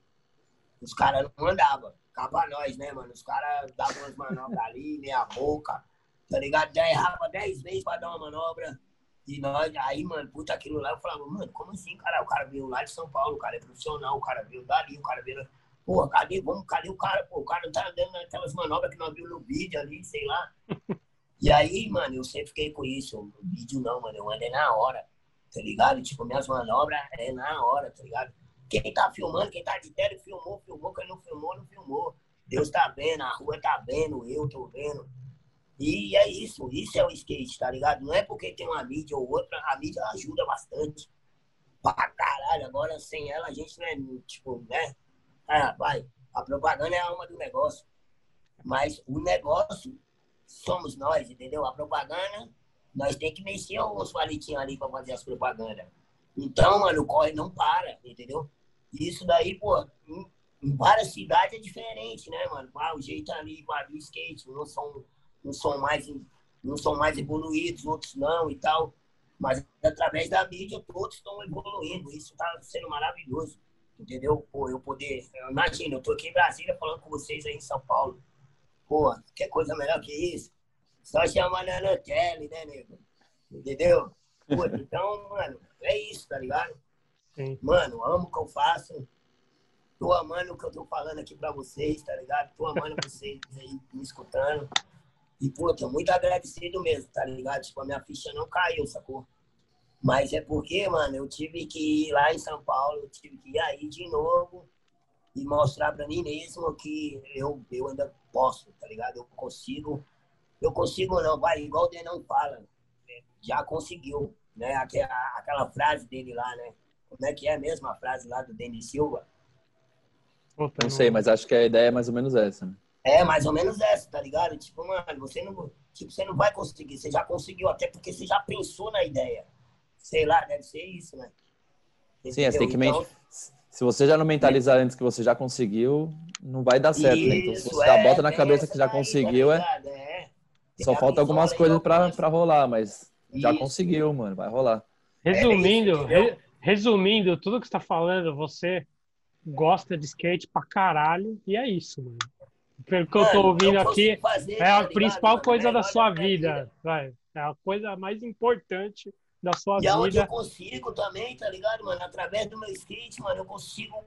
os caras não andavam. Acaba nós, né, mano? Os caras davam umas manobras ali, meia boca, tá ligado? Já errava dez vezes pra dar uma manobra. E nós, aí, mano, puta, aquilo lá, eu falava, mano, como assim, cara? O cara veio lá de São Paulo, o cara é profissional, o cara veio dali, o cara veio. Pô, cadê, vamos, cadê o cara? Pô, o cara tá dando aquelas manobras que nós vimos no vídeo ali, sei lá. E aí, mano, eu sempre fiquei com isso. No vídeo não, mano, eu andei na hora, tá ligado? Tipo, minhas manobras é na hora, tá ligado? Quem tá filmando, quem tá de tele filmou, filmou, quem não filmou, não filmou. Deus tá vendo, a rua tá vendo, eu tô vendo. E é isso, isso é o skate, tá ligado? Não é porque tem uma mídia ou outra, a mídia ajuda bastante. Pra caralho, agora sem ela a gente não é, tipo, né? Ah, vai, a propaganda é a alma do negócio. Mas o negócio somos nós, entendeu? A propaganda, nós tem que mexer uns palitinhos ali pra fazer as propagandas. Então, mano, o corre não para, entendeu? Isso daí, pô, em, várias cidades é diferente, né, mano? Ah, o jeito ali, do skate, não são, não são mais não são mais evoluídos, outros não e tal. Mas através da mídia, todos estão evoluindo. Isso está sendo maravilhoso. Entendeu? Pô, eu poder. Imagina, eu tô aqui em Brasília falando com vocês aí em São Paulo. Pô, quer coisa melhor que isso? Só chamar na Nutella, né, nego? Entendeu? Pô, então, mano, é isso, tá ligado? Sim. Mano, amo o que eu faço. Tô amando o que eu tô falando aqui pra vocês, tá ligado? Tô amando vocês aí me escutando. E, pô, tô muito agradecido mesmo, tá ligado? Tipo, a minha ficha não caiu, sacou? Mas é porque, mano, eu tive que ir lá em São Paulo, eu tive que ir aí de novo e mostrar pra mim mesmo que eu, eu ainda posso, tá ligado? Eu consigo. Eu consigo não, vai, igual o Denão fala, já conseguiu, né? Aquela, aquela frase dele lá, né? Como é que é mesmo a frase lá do Denis Silva? Não sei, mas acho que a ideia é mais ou menos essa, né? É, mais ou menos essa, tá ligado? Tipo, mano, você não, tipo, você não vai conseguir, você já conseguiu, até porque você já pensou na ideia. Sei lá, deve ser isso, né? Entendeu? Sim, você tem que então... Se você já não mentalizar antes que você já conseguiu, não vai dar certo, isso, né? Então, se você é, já bota na cabeça que já conseguiu, é... é. Só falta algumas coisas para rolar, mas isso. já conseguiu, mano. Vai rolar. Resumindo, re, resumindo, tudo que você tá falando, você gosta de skate pra caralho, e é isso, mano. Pelo que eu tô ouvindo eu aqui, fazer, é a tá principal coisa da sua vida, vai. É a coisa mais importante da sua e vida. E aonde eu consigo também, tá ligado, mano? Através do meu skate, mano, eu consigo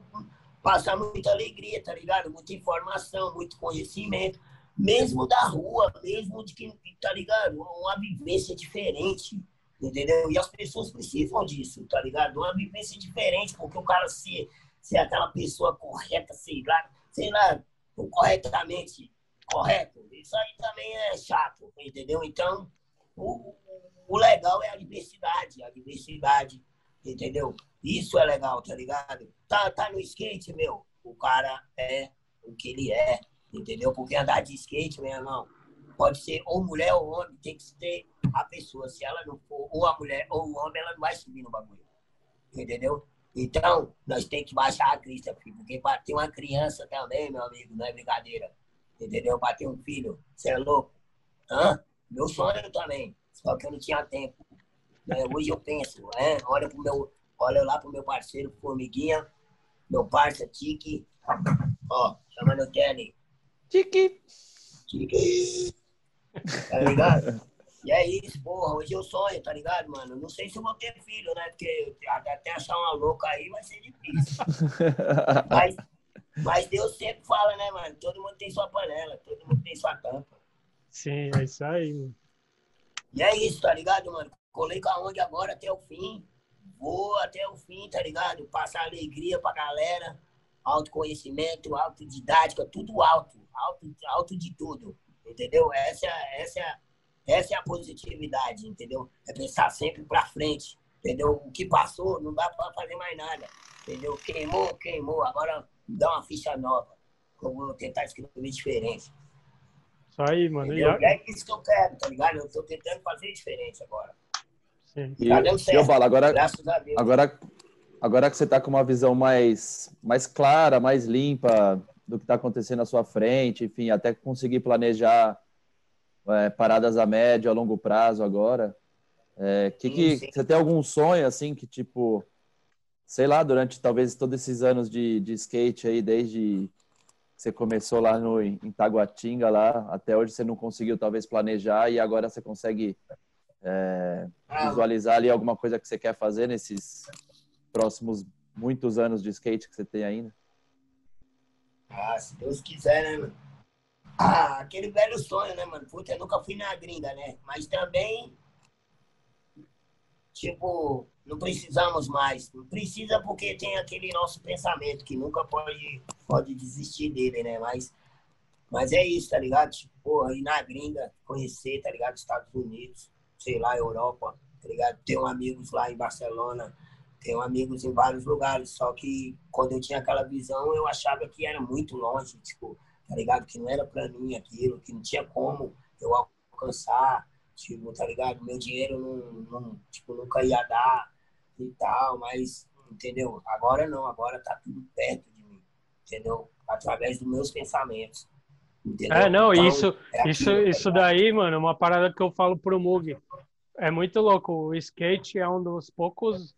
passar muita alegria, tá ligado? Muita informação, muito conhecimento. Mesmo da rua, mesmo de quem, tá ligado? Uma vivência diferente, entendeu? E as pessoas precisam disso, tá ligado? Uma vivência diferente, porque o cara ser, ser aquela pessoa correta, sei lá, sei lá, corretamente correto, isso aí também é chato, entendeu? Então, o, o legal é a diversidade, a diversidade, entendeu? Isso é legal, tá ligado? Tá, tá no skate, meu, o cara é o que ele é, entendeu? Porque andar de skate, meu irmão, pode ser ou mulher ou homem, tem que ser a pessoa. Se ela não for ou a mulher ou o homem, ela não vai subir no bagulho, entendeu? Então, nós temos que baixar a crista, porque para ter uma criança também, meu amigo, não é brincadeira, entendeu? Para ter um filho, você é louco? Hã? Meu sonho também. Só que eu não tinha tempo. É, hoje eu penso, é, olha, pro meu, olha lá pro meu parceiro, Formiguinha, meu parceiro, Tiki. Ó, chamando o Kelly. Tiki. Tiki. Tá ligado? E é isso, porra. Hoje eu sonho, tá ligado, mano? Não sei se eu vou ter filho, né? Porque até achar uma louca aí vai ser difícil. mas, mas Deus sempre fala, né, mano? Todo mundo tem sua panela, todo mundo tem sua tampa. Sim, é isso aí, mano. E é isso, tá ligado, mano? Colei com a onde agora até o fim. Vou até o fim, tá ligado? Passar alegria pra galera. Autoconhecimento, autodidática, tudo alto. Alto, alto de tudo. Entendeu? Essa, essa, essa é a positividade, entendeu? É pensar sempre pra frente. Entendeu? O que passou, não dá pra fazer mais nada. Entendeu? Queimou, queimou. Agora dá uma ficha nova. Eu vou tentar escrever diferente. Isso aí, mano. E é isso que eu quero, tá ligado? Eu tô tentando fazer diferente agora. Sim. E, tá dando certo. Eu falo, agora, Graças a Deus. Agora, agora que você tá com uma visão mais, mais clara, mais limpa do que tá acontecendo à sua frente, enfim, até conseguir planejar é, paradas a médio, a longo prazo agora. É, que, que sim. você tem algum sonho assim que tipo, sei lá, durante talvez todos esses anos de, de skate aí, desde você começou lá no, em Taguatinga, lá, até hoje você não conseguiu talvez planejar e agora você consegue é, visualizar ali alguma coisa que você quer fazer nesses próximos muitos anos de skate que você tem ainda? Ah, se Deus quiser, né, mano? Ah, aquele velho sonho, né, mano? Puta, eu nunca fui na gringa, né? Mas também, tipo, não precisamos mais. Não precisa porque tem aquele nosso pensamento que nunca pode, pode desistir dele, né? Mas, mas é isso, tá ligado? Tipo, porra, ir na gringa, conhecer, tá ligado? Estados Unidos, sei lá, Europa, tá ligado? Tenho amigos lá em Barcelona, tenho amigos em vários lugares, só que quando eu tinha aquela visão, eu achava que era muito longe, tipo, tá ligado? Que não era para mim aquilo, que não tinha como eu alcançar, tipo, tá ligado? Meu dinheiro não, não, tipo, nunca ia dar e tal, mas, entendeu? Agora não, agora tá tudo perto de mim, entendeu? Através dos meus pensamentos. Entendeu? É, não, então, isso, é isso, aquilo, isso tá daí, mano, uma parada que eu falo pro Mug. É muito louco. O skate é um dos poucos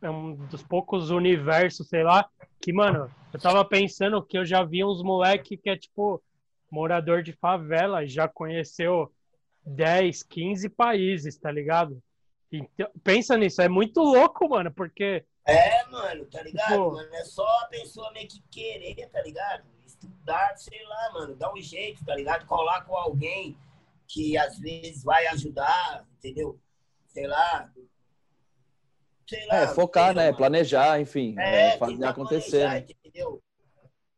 é um dos poucos universos, sei lá, que, mano, eu tava pensando que eu já vi uns moleque que é tipo morador de favela, já conheceu 10, 15 países, tá ligado? Então, pensa nisso, é muito louco, mano, porque. É, mano, tá ligado? Tipo... Mano, é só a pessoa meio que querer, tá ligado? Estudar, sei lá, mano, dá um jeito, tá ligado? Colar com alguém que às vezes vai ajudar, entendeu? Sei lá, sei lá. É, focar, né? Planejar, enfim. É, é fazer acontecer. Planejar, né? Entendeu?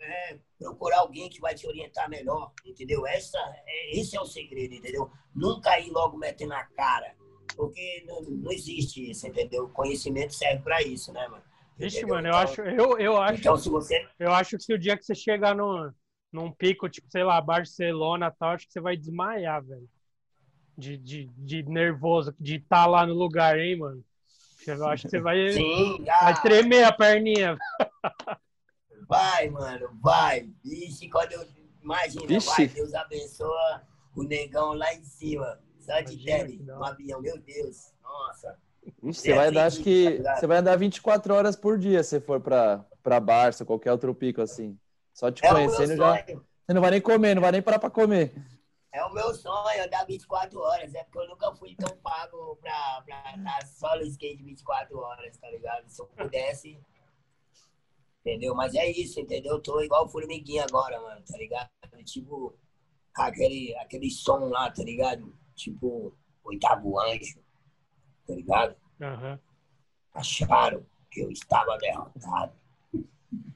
É, procurar alguém que vai te orientar melhor, entendeu? Essa, é, esse é o segredo, entendeu? Nunca ir logo meter na cara, porque não, não existe isso, entendeu? Conhecimento serve para isso, né, mano? Vixe, mano, eu então, acho, eu, eu acho, então, se você... eu acho que se o dia que você chegar no, num pico, tipo, sei lá, Barcelona tal, acho que você vai desmaiar, velho. De, de, de nervoso, de estar tá lá no lugar, hein, mano? Eu acho que você vai, Sim, ah. vai tremer a perninha. Vai, mano, vai. Vixe, quando eu. Imagina, Vixe. vai, Deus abençoa o negão lá em cima. Só de tele, no avião, meu Deus. Nossa. você vai andar, acho que. Tá você vai andar 24 horas por dia se for pra, pra Barça, qualquer outro pico assim. Só te é conhecendo já. Você não vai nem comer, não vai nem parar pra comer. É o meu sonho andar 24 horas. É porque eu nunca fui tão pago pra, pra andar só no skate 24 horas, tá ligado? Se eu pudesse. Entendeu? Mas é isso, entendeu? Eu tô igual o Formiguinha agora, mano, tá ligado? Tipo, aquele, aquele som lá, tá ligado? Tipo, oitavo anjo, tá ligado? Uhum. Acharam que eu estava derrotado.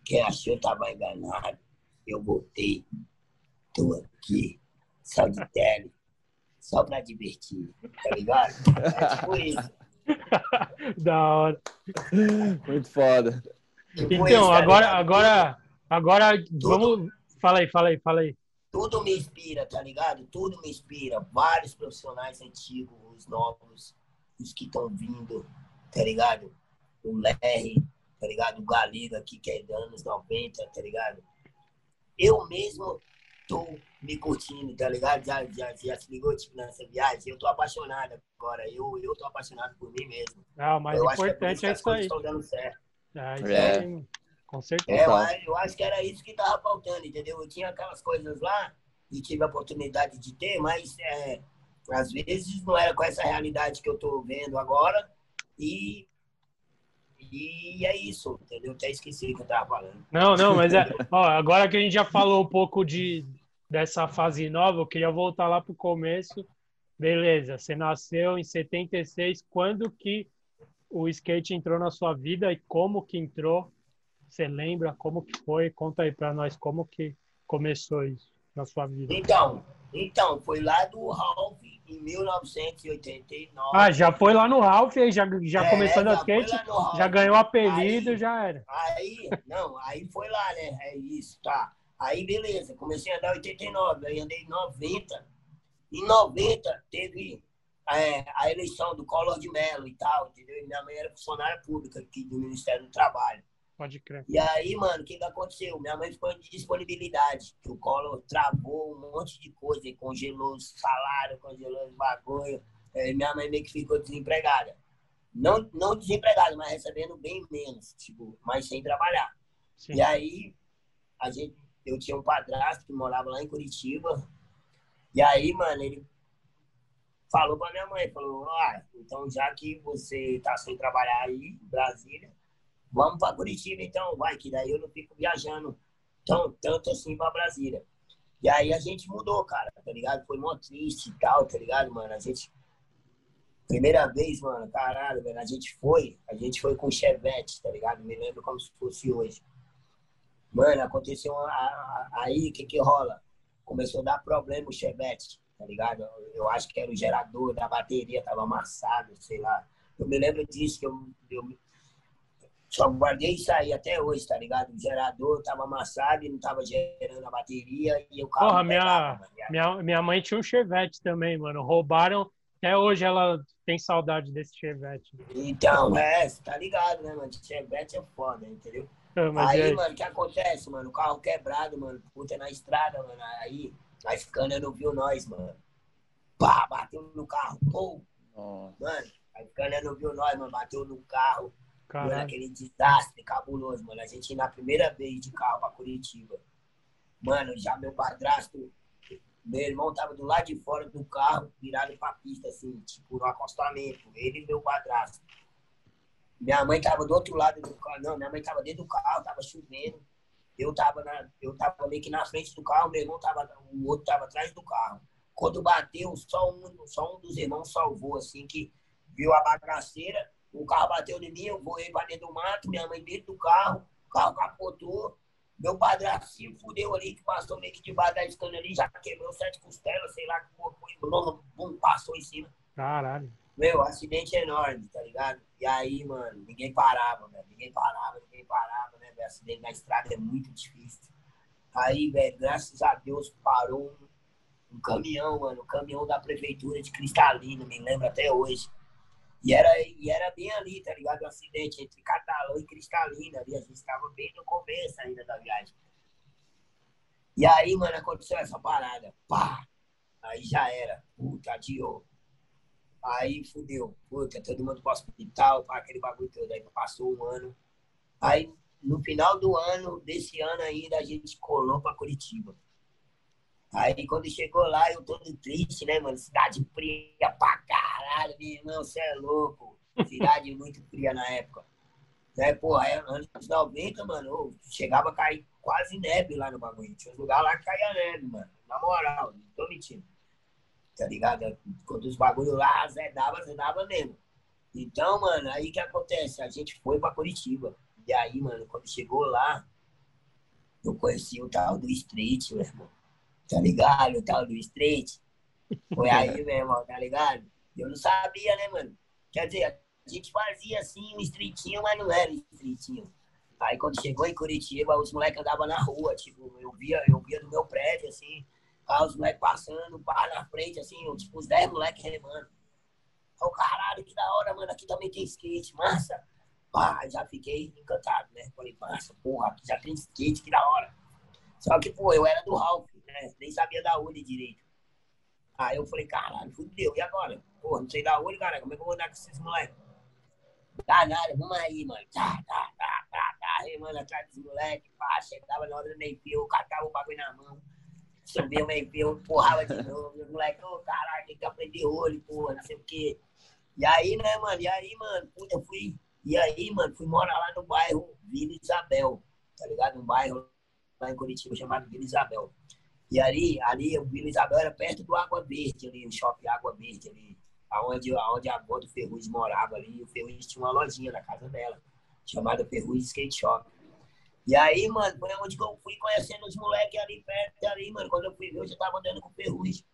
Quem achou estava enganado. Eu voltei. Tô aqui só de tele, só pra divertir, tá ligado? É tipo isso. da hora. Muito foda. Tipo então, isso, agora, agora, agora, tudo, vamos. Fala aí, fala aí, fala aí. Tudo me inspira, tá ligado? Tudo me inspira. Vários profissionais antigos, os novos, os que estão vindo, tá ligado? O Lerry, tá ligado? O Galiga aqui, que é dos anos 90, tá ligado? Eu mesmo tô me curtindo, tá ligado? Já, já, já se ligou tipo, nessa viagem? Eu tô apaixonado agora. Eu, eu tô apaixonado por mim mesmo. Ah, o mais eu importante é, é isso aí. Estão dando certo. Ah, isso é. aí, com certeza. É, eu, eu acho que era isso que tava faltando, entendeu? Eu tinha aquelas coisas lá e tive a oportunidade de ter, mas é, às vezes não era com essa realidade que eu tô vendo agora. E e é isso, entendeu? Até esqueci o que eu tava falando. Não, não, mas é. Ó, agora que a gente já falou um pouco de, dessa fase nova, eu queria voltar lá para o começo. Beleza, você nasceu em 76. Quando que o skate entrou na sua vida e como que entrou? Você lembra como que foi? Conta aí para nós como que começou isso na sua vida. Então, então foi lá do Ralph em 1989. Ah, já foi lá no Ralph já, já é, começou no skate, já ganhou apelido, aí, já era. Aí, não, aí foi lá, né? É isso, tá. Aí, beleza, comecei a andar em 89, aí andei em 90. Em 90, teve é, a eleição do Collor de Mello e tal, entendeu? Minha mãe era funcionária pública aqui do Ministério do Trabalho. Pode crer. E aí, mano, o que, que aconteceu? Minha mãe ficou de disponibilidade, que o Collor travou um monte de coisa, congelou o salário, congelou os bagulho. É, minha mãe meio que ficou desempregada. Não, não desempregada, mas recebendo bem menos, tipo, mas sem trabalhar. Sim. E aí, a gente eu tinha um padrasto que morava lá em Curitiba. E aí, mano, ele falou pra minha mãe, falou, ah, então já que você tá sem trabalhar aí Brasília, vamos pra Curitiba então, vai, que daí eu não fico viajando tão, tanto assim pra Brasília. E aí a gente mudou, cara, tá ligado? Foi mó triste e tal, tá ligado, mano? A gente. Primeira vez, mano, caralho, velho, a gente foi, a gente foi com Chevette, tá ligado? Me lembro como se fosse hoje. Mano, aconteceu aí, o que que rola? Começou a dar problema o Chevette, tá ligado? Eu acho que era o gerador da bateria, tava amassado, sei lá. Eu me lembro disso, que eu, eu só guardei isso aí até hoje, tá ligado? O gerador tava amassado e não tava gerando a bateria e o carro. Porra, minha, minha, minha mãe tinha um Chevette também, mano. Roubaram. Até hoje ela tem saudade desse Chevette. Então, é, você tá ligado, né, mano? Chevette é foda, entendeu? É, aí, aí, mano, o que acontece, mano? O carro quebrado, mano. Puta na estrada, mano. Aí, a Scania não viu nós, mano. Pá, bateu no carro. Pô. Oh. Mano, a Scania não viu nós, mano. Bateu no carro. Caralho. Mano, aquele desastre cabuloso, mano. A gente na primeira vez de carro pra Curitiba. Mano, já meu padrasto, meu irmão tava do lado de fora do carro, virado pra pista, assim, tipo, no acostamento. Ele e meu padrasto. Minha mãe tava do outro lado do carro. Não, minha mãe tava dentro do carro, tava chovendo. Eu tava, na, eu tava meio que na frente do carro, meu irmão tava, o outro tava atrás do carro. Quando bateu, só um, só um dos irmãos salvou, assim, que viu a bagaceira o carro bateu em mim, eu voei para dentro do mato, minha mãe dentro do carro, o carro capotou. Meu padrasto se fudeu ali, que passou meio que debaixo da escana ali, já quebrou sete costelas, sei lá, que bum, bum, passou em cima. Caralho. Meu, acidente enorme, tá ligado? E aí, mano, ninguém parava, velho. Ninguém parava, ninguém parava, né? Acidente na estrada é muito difícil. Aí, velho, graças a Deus parou um, um caminhão, mano, um caminhão da prefeitura de Cristalina, me lembro até hoje. E era, e era bem ali, tá ligado? O acidente entre Catalão e Cristalina ali. A gente estava bem no começo ainda da viagem. E aí, mano, aconteceu essa parada. Pá! Aí já era. Puta, adiou. Aí fudeu. Puta, todo mundo pro hospital, aquele bagulho todo. Aí passou um ano. Aí, no final do ano, desse ano ainda, a gente colou pra Curitiba. Aí quando chegou lá, eu todo triste, né, mano? Cidade fria pra caralho, meu irmão, você é louco. Cidade muito fria na época. Né, porra, anos 90, mano, chegava a cair quase neve lá no bagulho. Tinha um lugar lá que caía neve, mano. Na moral, não tô mentindo. Tá ligado? Quando os bagulhos lá azedava, azedava mesmo. Então, mano, aí que acontece? A gente foi pra Curitiba. E aí, mano, quando chegou lá, eu conheci o tal do Street, meu irmão tá ligado? O tal do street. Foi aí, meu irmão, tá ligado? Eu não sabia, né, mano? Quer dizer, a gente fazia assim um streetinho, mas não era streetinho. Aí quando chegou em Curitiba, os moleques andavam na rua, tipo, eu via, eu via do meu prédio, assim, aí os moleques passando, pá, na frente, assim, tipo, os 10 moleques remando. Oh, caralho, que da hora, mano, aqui também tem skate, massa. Pá, já fiquei encantado, né? Falei, massa, porra, aqui já tem skate, que da hora. Só que, pô, eu era do Ralph, né? Nem sabia da onde direito. Aí eu falei, caralho, fudeu, e agora? Pô, não sei da onde, cara, como é que eu vou andar com esses moleques? Tá nada, vamos aí, mano. Tá, tá, tá, tá, tá, remando atrás dos moleques, pá, chegava na hora do meio-fio, catava o bagulho na mão, subia o meio-fio, empurrava de novo, os moleques, ô, oh, caralho, tem que aprender olho, porra, não sei o quê. E aí, né, mano, e aí, mano, eu fui, e aí, mano, fui morar lá no bairro Vila Isabel, tá ligado? Um bairro lá em Curitiba chamado Vila Isabel. E ali, ali o Vila Isabel era perto do Água Verde, ali, o shopping Água Verde, ali, aonde, aonde a avó do Ferrugem morava ali. O Ferrugem tinha uma lojinha na casa dela, chamada Ferrugem Skate Shop. E aí, mano, foi onde eu fui conhecendo os moleques ali perto, ali, mano. Quando eu fui ver, eu já tava andando com o Ferrugem.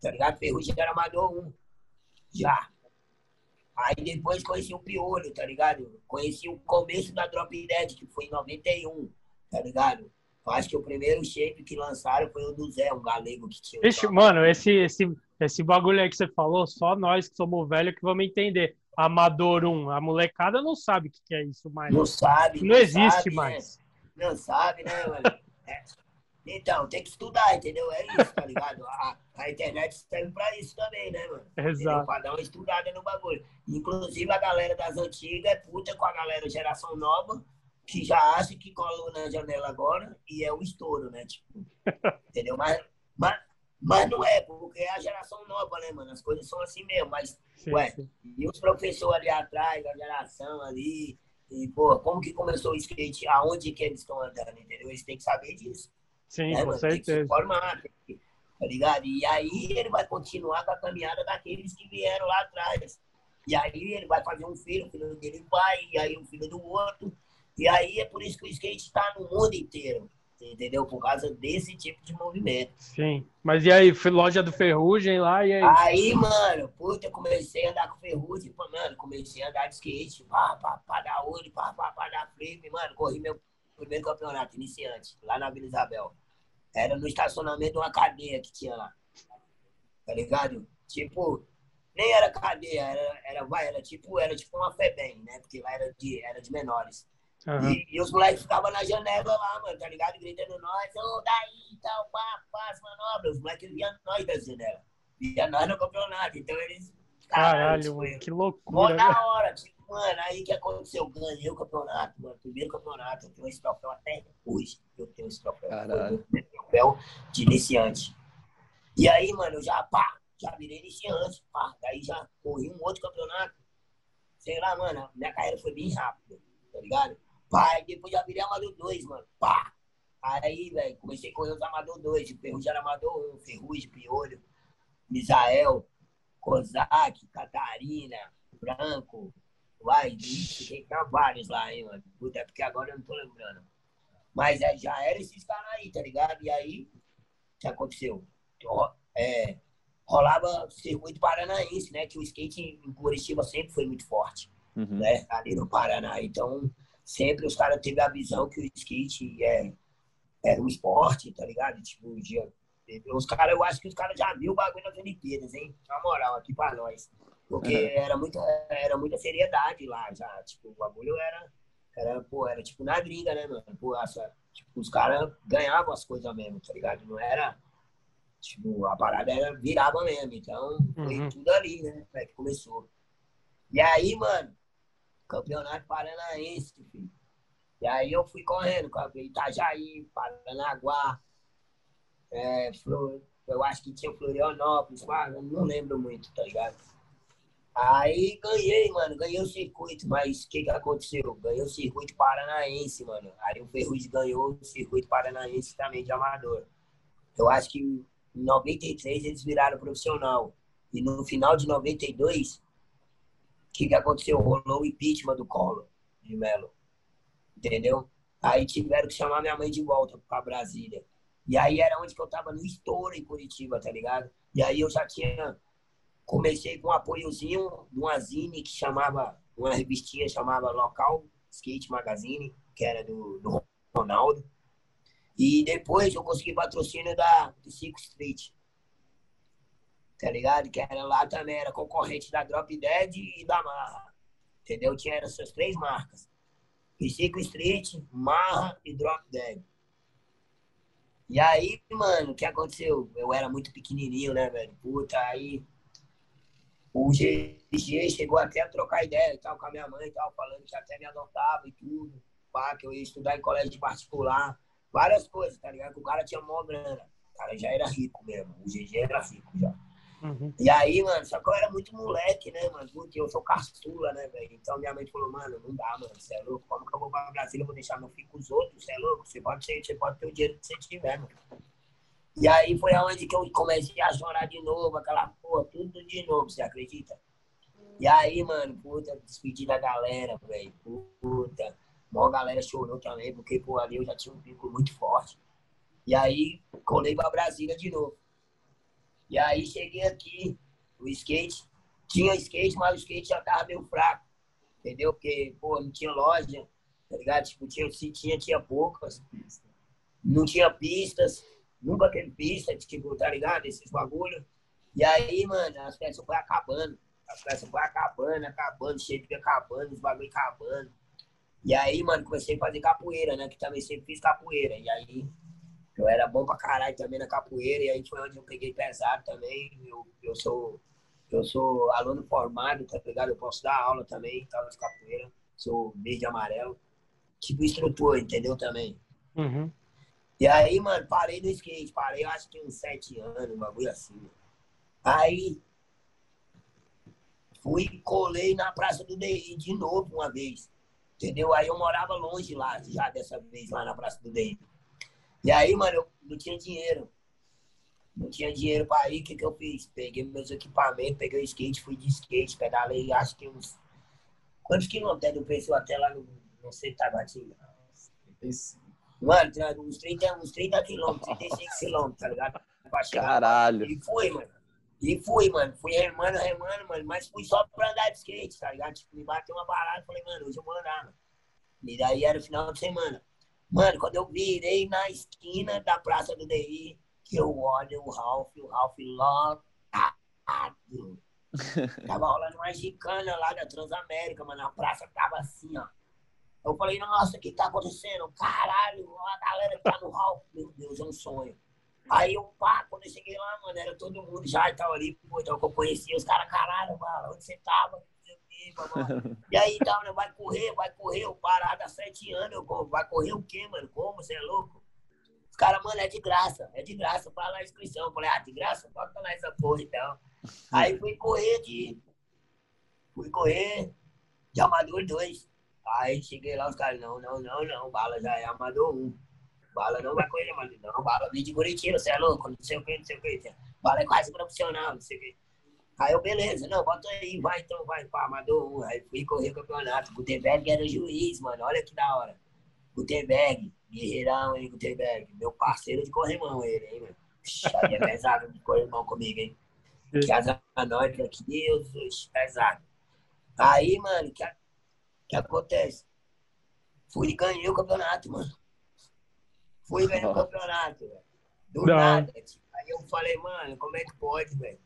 Tá ligado? Ferrugem era amador 1. Já. Aí depois conheci o Piolho, tá ligado? Conheci o começo da Drop Dead, que foi em 91, tá ligado? Acho que o primeiro shape que lançaram foi o do Zé, um galego que tinha. Ixi, mano, esse, esse, esse bagulho aí que você falou, só nós que somos velhos que vamos entender. Amador 1, a molecada não sabe o que é isso mais. Não sabe. Não, não existe sabe, mais. Né? Não sabe, né, mano? É. Então, tem que estudar, entendeu? É isso, tá ligado? A, a internet serve pra isso também, né, mano? Exato. Pra dar uma estudada no bagulho. Inclusive, a galera das antigas é puta com a galera geração nova que já acha que colou na janela agora e é um estouro, né? Tipo, entendeu? Mas, mas, mas não é, porque é a geração nova, né, mano? As coisas são assim mesmo, mas, sim, ué, sim. e os professores ali atrás, a geração ali, E, pô, como que começou o skate? Aonde que eles estão andando, entendeu? Eles têm que saber disso. Sim, né, com certeza. Tem que se informar, tá ligado? E aí ele vai continuar com a caminhada daqueles que vieram lá atrás. E aí ele vai fazer um filho, o filho dele vai, e aí o filho do outro. E aí é por isso que o skate está no mundo inteiro entendeu? Por causa desse tipo de movimento. Sim. Mas e aí, loja do Ferrugem lá, e aí? Aí, mano, puta, eu comecei a andar com Ferrugem, mano, comecei a andar de skate, pá, pá, pá, dar olho, pá, pá, pá, dar flip, mano, corri meu primeiro campeonato iniciante, lá na Vila Isabel. Era no estacionamento de uma cadeia que tinha lá. Tá ligado? Tipo, nem era cadeia, era, era, vai, era tipo, era tipo uma FEBEM, né? Porque lá era de, era de menores. Uhum. E, e, os moleques ficavam na janela lá, mano, tá ligado? Gritando nós, ô, oh, daí, tal, pá, faz manobra. Os moleques viam nós da janela. Via nós no campeonato. Então eles. Caralho, mano, que loucura. Mó da né? hora, tipo, mano, aí que aconteceu? Ganhei o campeonato, mano. Primeiro campeonato, eu tenho esse troféu até hoje. Eu tenho esse troféu. Caralho. Troféu de iniciante. E aí, mano, eu já, pá, já virei iniciante, pá. Daí já corri um outro campeonato. Sei lá, mano, minha carreira foi bem rápida, tá ligado? Pai, depois já virei Amador 2, mano. Pá! Aí, velho, comecei a correr os Amador 2. O Ferrugem era Amador 1, Ferrugem, Piolho, Misael, Kozak, Catarina, Branco, vai, tem vários lá, hein, mano. Puta, é porque agora eu não tô lembrando. Mas é, já era esses caras aí, tá ligado? E aí, o que aconteceu? É, rolava circuito paranaense, né? Que o skate em Curitiba sempre foi muito forte, uhum. né? Ali no Paraná. Então, sempre os caras teve a visão que o skate é, era um esporte, tá ligado? Tipo, dia, os caras, eu acho que os caras já viram o bagulho nas Olimpíadas, hein? Na moral, aqui pra nós. Porque uhum. era, muita, era muita seriedade lá já. Tipo, o bagulho era, era, pô, era tipo na gringa, né, mano? Pô, essa, tipo, os caras ganhavam as coisas mesmo, tá ligado? Não era. Tipo, a parada era, virava mesmo. Então, foi uhum. tudo ali, né? Que começou. E aí, mano, Campeonato Paranaense, filho. E aí eu fui correndo, Itajaí, Paranaguá, é, eu acho que tinha Florianópolis, não lembro muito, tá ligado? Aí ganhei, mano, ganhei o circuito, mas o que que aconteceu? Ganhei o circuito paranaense, mano. Aí o Ferrugem ganhou o circuito paranaense também de amador. Eu acho que em 93 eles viraram profissional. E no final de 92, o que, que aconteceu? Rolou o impeachment do Collor de Mello. Entendeu? Aí tiveram que chamar minha mãe de volta para Brasília. E aí era onde que eu tava no estouro em Curitiba, tá ligado? E aí eu já tinha. Comecei com um apoiozinho de uma zine que chamava, uma revistinha chamava Local Skate Magazine, que era do, do Ronaldo. E depois eu consegui patrocínio da Cico Street tá ligado? Que era lá também, era concorrente da Drop Dead e da Marra. Entendeu? Tinha essas três marcas. Psico Street, Marra e Drop Dead. E aí, mano, o que aconteceu? Eu era muito pequenininho, né, velho? Puta, aí o GG chegou até a trocar ideia e tal com a minha mãe e tal, falando que até me adotava e tudo. Pá, que eu ia estudar em colégio particular. Várias coisas, tá ligado? Que o cara tinha mó grana. O cara já era rico mesmo. O GG era rico já. Uhum. E aí, mano, só que eu era muito moleque, né, mano? Porque eu sou caçula, né, velho? Então minha mãe falou, mano, não dá, mano, você é louco. Como que eu vou pra Brasília? Eu vou deixar meu filho com os outros? Você é louco? Você pode, ser, você pode ter o dinheiro que você tiver, mano. E aí foi aonde que eu comecei a chorar de novo, aquela porra, tudo de novo, você acredita? E aí, mano, puta, despedi da galera, velho. Puta. A galera chorou também, porque, pô, ali eu já tinha um pico muito forte. E aí, colei pra Brasília de novo. E aí cheguei aqui, o skate, tinha skate, mas o skate já tava meio fraco, entendeu? Porque, pô, não tinha loja, tá ligado? Tipo, tinha, se tinha, tinha poucas. Não tinha pistas, nunca teve pista, tipo, tá ligado? Esses bagulho. E aí, mano, as peças foi acabando. As peças foi acabando, acabando, sempre acabando, os bagulho acabando. E aí, mano, comecei a fazer capoeira, né? Que também sempre fiz capoeira. E aí eu era bom pra caralho também na capoeira, e aí foi onde eu peguei pesado também. Eu, eu sou eu sou aluno formado, tá ligado? Eu posso dar aula também, tal, de capoeira. Sou verde e amarelo. Tipo instrutor, entendeu? Também. Uhum. E aí, mano, parei no skate. Parei, acho que uns sete anos, um bagulho assim. Aí, fui colei na Praça do DI de novo uma vez. Entendeu? Aí eu morava longe lá, já dessa vez, lá na Praça do Dei. E aí, mano, eu não tinha dinheiro. Não tinha dinheiro pra ir, o que, que eu fiz? Peguei meus equipamentos, peguei o skate, fui de skate, pedalei, acho que uns. Quantos quilômetros do Pessoa até lá no. Não sei, Tabatinga? Mano, uns 30, uns 30 quilômetros, 35 quilômetros, tá ligado? Caralho. E fui, mano. E fui, mano. Fui remando, remando, mano. Mas fui só pra andar de skate, tá ligado? Tipo, me bateu uma parada, falei, mano, hoje eu vou andar, mano. E daí era o final de semana. Mano, quando eu virei na esquina da Praça do DI, que eu olho o Ralph, o Ralph lotado. tava rolando uma gicana lá da Transamérica, mano. A praça tava assim, ó. Eu falei, nossa, o que tá acontecendo? Caralho, a galera que tá no Ralph, meu Deus, é um sonho. Aí eu, pá, quando eu cheguei lá, mano, era todo mundo já e tal ali, pô, então que eu conhecia os caras, caralho, mano, onde você tava? E aí, tal, né, vai correr, vai correr, eu parado há sete anos, eu, vai correr o quê, mano? Como? Você é louco? Os caras, mano, é de graça, é de graça, fala a inscrição. Eu falei, ah, de graça? Bota lá essa porra, então. Aí fui correr de. Fui correr de Amador 2. Aí cheguei lá, os caras, não, não, não, não, bala já é Amador 1. Bala não vai correr, mano. Não, bala vem de Curitiba, você é louco, não sei o que, não sei o que. Bala é quase profissional, não sei o que. Aí eu, beleza, não, bota aí, vai então, vai, pá, Amador 1. Aí fui correr o campeonato. Gutenberg era juiz, mano, olha que da hora. Gutenberg, guerreirão, hein, Gutenberg. Meu parceiro de corrimão, ele, hein, mano. Aí é pesado de corrimão comigo, hein. Que asa nós, que Deus, pesado. Aí, mano, que, que acontece? Fui e ganhei o campeonato, mano. Fui e ganhei o campeonato, velho. Do Não. nada. Tipo, aí eu falei, mano, como é que pode, velho?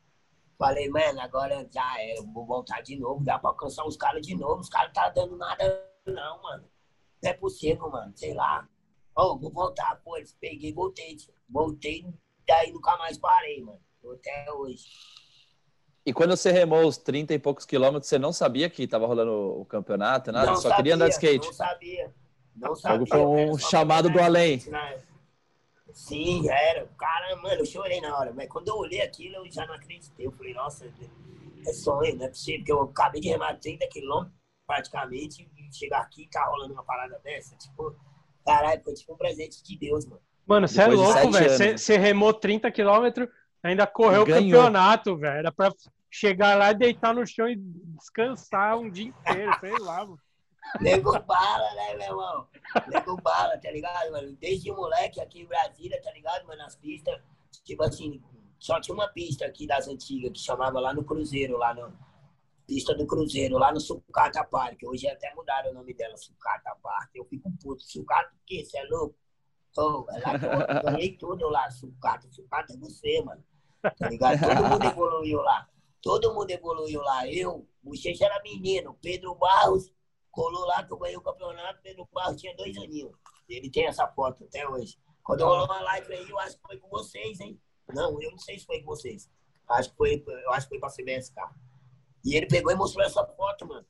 Falei, mano, agora já é, vou voltar de novo, dá pra alcançar os caras de novo. Os caras não tá dando nada, não, mano. Não é possível, mano, sei lá. Oh, vou voltar, pô, eles peguei, voltei. Voltei, daí nunca mais parei, mano. Até hoje. E quando você remou os 30 e poucos quilômetros, você não sabia que tava rolando o campeonato, nada? Não Só sabia, queria andar de skate? Não sabia. Não sabia. Foi um chamado do além. Sim, era. Cara, mano, eu chorei na hora. Mas quando eu olhei aquilo, eu já não acreditei. Eu falei, nossa, é sonho, não é possível. Porque eu acabei de remar 30 quilômetros, praticamente, e chegar aqui e tá rolando uma parada dessa. Tipo, caralho, foi tipo um presente de Deus, mano. Mano, você é louco, velho. Você remou 30 quilômetros, ainda correu o campeonato, velho. Era pra chegar lá e deitar no chão e descansar um dia inteiro, sei lá, mano. Nego bala, né, meu irmão? Nego bala, tá ligado, mano? Desde moleque aqui em Brasília, tá ligado, mano? Nas pistas, tipo assim, só tinha uma pista aqui das antigas que chamava lá no Cruzeiro, lá no. Pista do Cruzeiro, lá no Sucata Park. Hoje até mudaram o nome dela, Sucata Park. Eu fico puto. Sucata o quê? Você é louco? Oh, é lá que eu ganhei tudo lá, Sucata. Sucata é você, mano. Tá ligado? Todo mundo evoluiu lá. Todo mundo evoluiu lá. Eu, Bochecha era menino. Pedro Barros colou lá que eu ganhei o campeonato, Pedro Barros tinha dois aninhos. Ele tem essa foto até hoje. Quando rolou uma live aí, eu acho que foi com vocês, hein? Não, eu não sei se foi com vocês. Acho que foi, eu acho que foi pra CBSK. E ele pegou e mostrou essa foto, mano.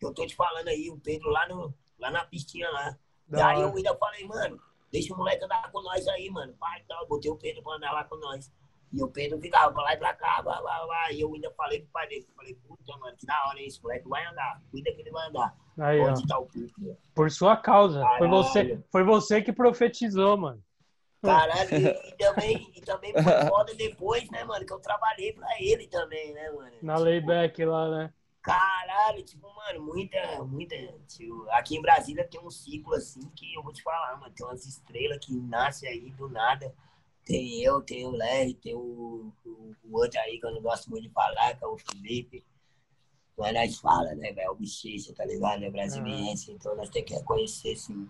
Eu tô te falando aí, o Pedro lá, no, lá na pistinha lá. e aí eu ainda falei, mano, deixa o moleque andar com nós aí, mano. Pai, então, botei o Pedro pra andar lá com nós. E o Pedro ficava pra lá e pra cá, blá, blá, blá. E eu ainda falei pro pai dele, falei, puta, mano, que da hora esse moleque vai andar. Cuida que ele vai andar. Aí, Onde ó. tá o Pedro? Por sua causa. Foi você, foi você que profetizou, mano. Caralho, e, e, também, e também foi foda depois, né, mano? Que eu trabalhei pra ele também, né, mano? Na layback lá, né? Caralho, tipo, mano, muita, muita. Tipo, aqui em Brasília tem um ciclo assim que eu vou te falar, mano. Tem umas estrelas que nascem aí do nada. Tem eu, tem o Larry, tem o, o, o, outro aí que eu não gosto muito de falar, que é o Felipe. Mas nós fala, né, velho? O bichice, tá ligado? É brasiliense, ah. então nós temos que reconhecer, sim.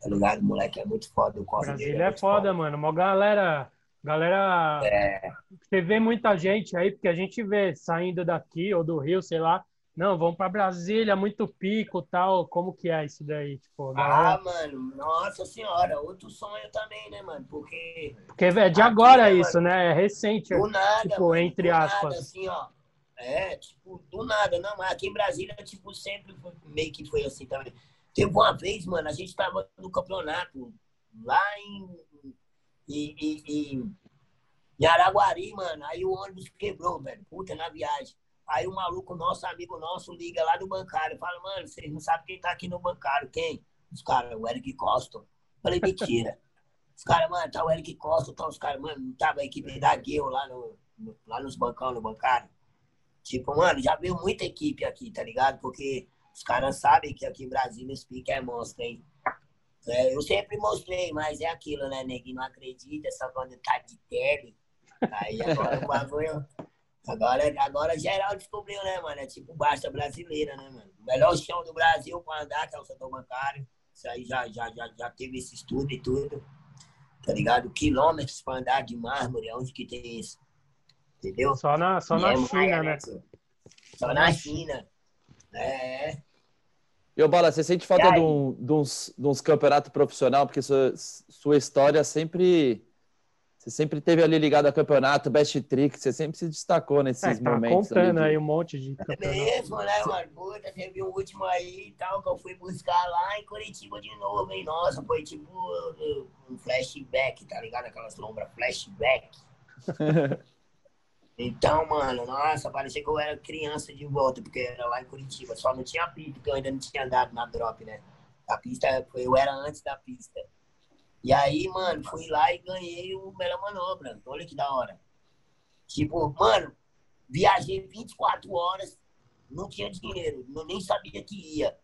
Tá ligado? O moleque é muito foda. O Brasília é, é foda, foda, mano. Uma galera. Galera. É. Você vê muita gente aí, porque a gente vê saindo daqui ou do Rio, sei lá, não, vamos para Brasília, muito pico tal. Como que é isso daí? Tipo, galera... Ah, mano, nossa senhora, outro sonho também, né, mano? Porque. Porque é de agora aqui, isso, mano, né? É recente. Do nada. Tipo, mano, entre aspas. Nada, assim, ó. É, tipo, do nada, não, mas aqui em Brasília, tipo, sempre foi, meio que foi assim também. Teve uma vez, mano, a gente tava no campeonato lá em, em, em, em Araguari, mano. Aí o ônibus quebrou, velho. Puta, na viagem. Aí o maluco, nosso amigo nosso, liga lá do bancário. Fala, mano, vocês não sabem quem tá aqui no bancário. Quem? Os caras, o Eric Costa. Falei, mentira. Os caras, mano, tá o Eric Costa, tá os caras, mano, não tava a equipe da Guil lá, no, no, lá nos bancão, no bancário. Tipo, mano, já veio muita equipe aqui, tá ligado? Porque os caras sabem que aqui em Brasília o Speak é monstro, hein? É, eu sempre mostrei, mas é aquilo, né, neguinho? Não acredita, só quando tá de tele. Aí agora o bagulho. Agora, agora geral descobriu, né, mano? É tipo baixa brasileira, né, mano? O melhor chão do Brasil pra andar, que é o setor bancário. Isso aí já, já, já, já teve esse estudo e tudo. Tá ligado? Quilômetros pra andar de mármore, onde que tem isso? Entendeu? Só na, só na é China, maia, né? né? Só na China. É. E, ô, Bala, você sente falta de, um, de, uns, de uns campeonatos profissional? Porque sua, sua história sempre você sempre teve ali ligado a campeonato, best trick, você sempre se destacou nesses é, tá momentos. contando aí um monte de. É mesmo, né, mano? Puta, teve um último aí e tal, que eu fui buscar lá em Curitiba de novo, hein? Nossa, foi tipo um flashback, tá ligado? Aquelas lombras flashback. então, mano, nossa, parecia que eu era criança de volta, porque era lá em Curitiba. Só não tinha pista, porque eu ainda não tinha andado na drop, né? A pista, eu era antes da pista. E aí, mano, fui lá e ganhei o melhor manobra. Olha que da hora. Tipo, mano, viajei 24 horas, não tinha dinheiro, nem sabia que ia.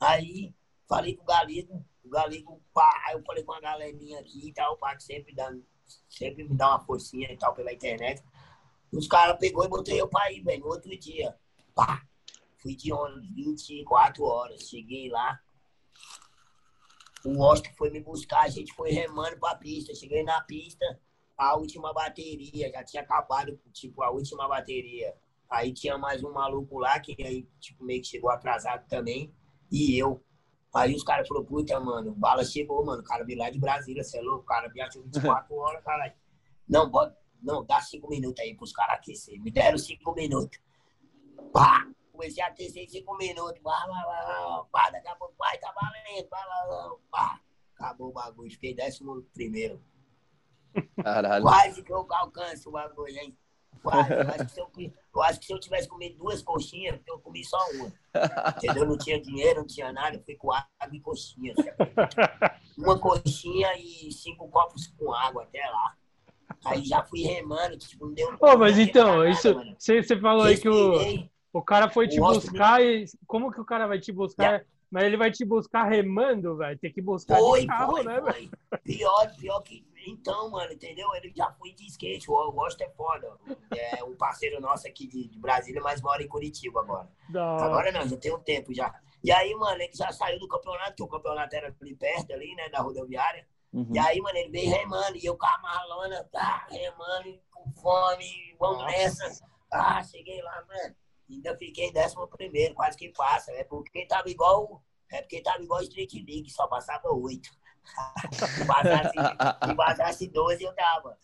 Aí falei com o Galego, o Galego, pá, aí eu falei com a galerinha aqui e tal, pá, que sempre, dá, sempre me dá uma forcinha e tal pela internet. Os caras pegou e botei eu pra ir, velho, no outro dia. Pá, fui de ônibus 24 horas, cheguei lá, o Oscar foi me buscar, a gente foi remando pra pista. Cheguei na pista, a última bateria, já tinha acabado, tipo, a última bateria. Aí tinha mais um maluco lá, que aí, tipo, meio que chegou atrasado também, e eu. Aí os caras falaram, puta, mano, bala chegou, mano, o cara veio lá de Brasília, você é louco, o cara viajou 24 horas, caralho. Não, pode, não, dá cinco minutos aí pros caras aquecer. Me deram cinco minutos. Pá! Comecei a ter cinco minutos. Pá, pá, pá, pá, daqui a pouco, pai, tá valendo, pá, pá, Acabou o bagulho, fiquei décimo primeiro. Caralho. Quase que eu alcanço o bagulho, hein? Quase. Eu acho, que se eu, eu acho que se eu tivesse comido duas coxinhas, eu comi só uma. Entendeu? Não tinha dinheiro, não tinha nada, eu fui com água e coxinha. Uma coxinha e cinco copos com água até lá. Aí já fui remando, tipo, não deu. Oh, mas então, isso. Você falou aí que o. O cara foi te buscar e. Como que o cara vai te buscar? Yeah. Mas ele vai te buscar remando, velho. Tem que buscar foi, de carro, foi, né, velho? Pior, pior que. Então, mano, entendeu? Ele já foi de skate. O Gosto é foda. É um parceiro nosso aqui de, de Brasília, mas mora em Curitiba agora. Não. Agora não, já tem um tempo já. E aí, mano, ele já saiu do campeonato, que o campeonato era ali perto, ali, né, da rodoviária. Uhum. E aí, mano, ele veio remando. E eu com a malona, tá, remando, com fome, vamos Nossa. nessa. Ah, cheguei lá, mano ainda fiquei décimo primeiro, quase que passa. É porque tava igual. É porque tava igual Street League, só passava oito. se, passasse, se passasse 12, eu tava.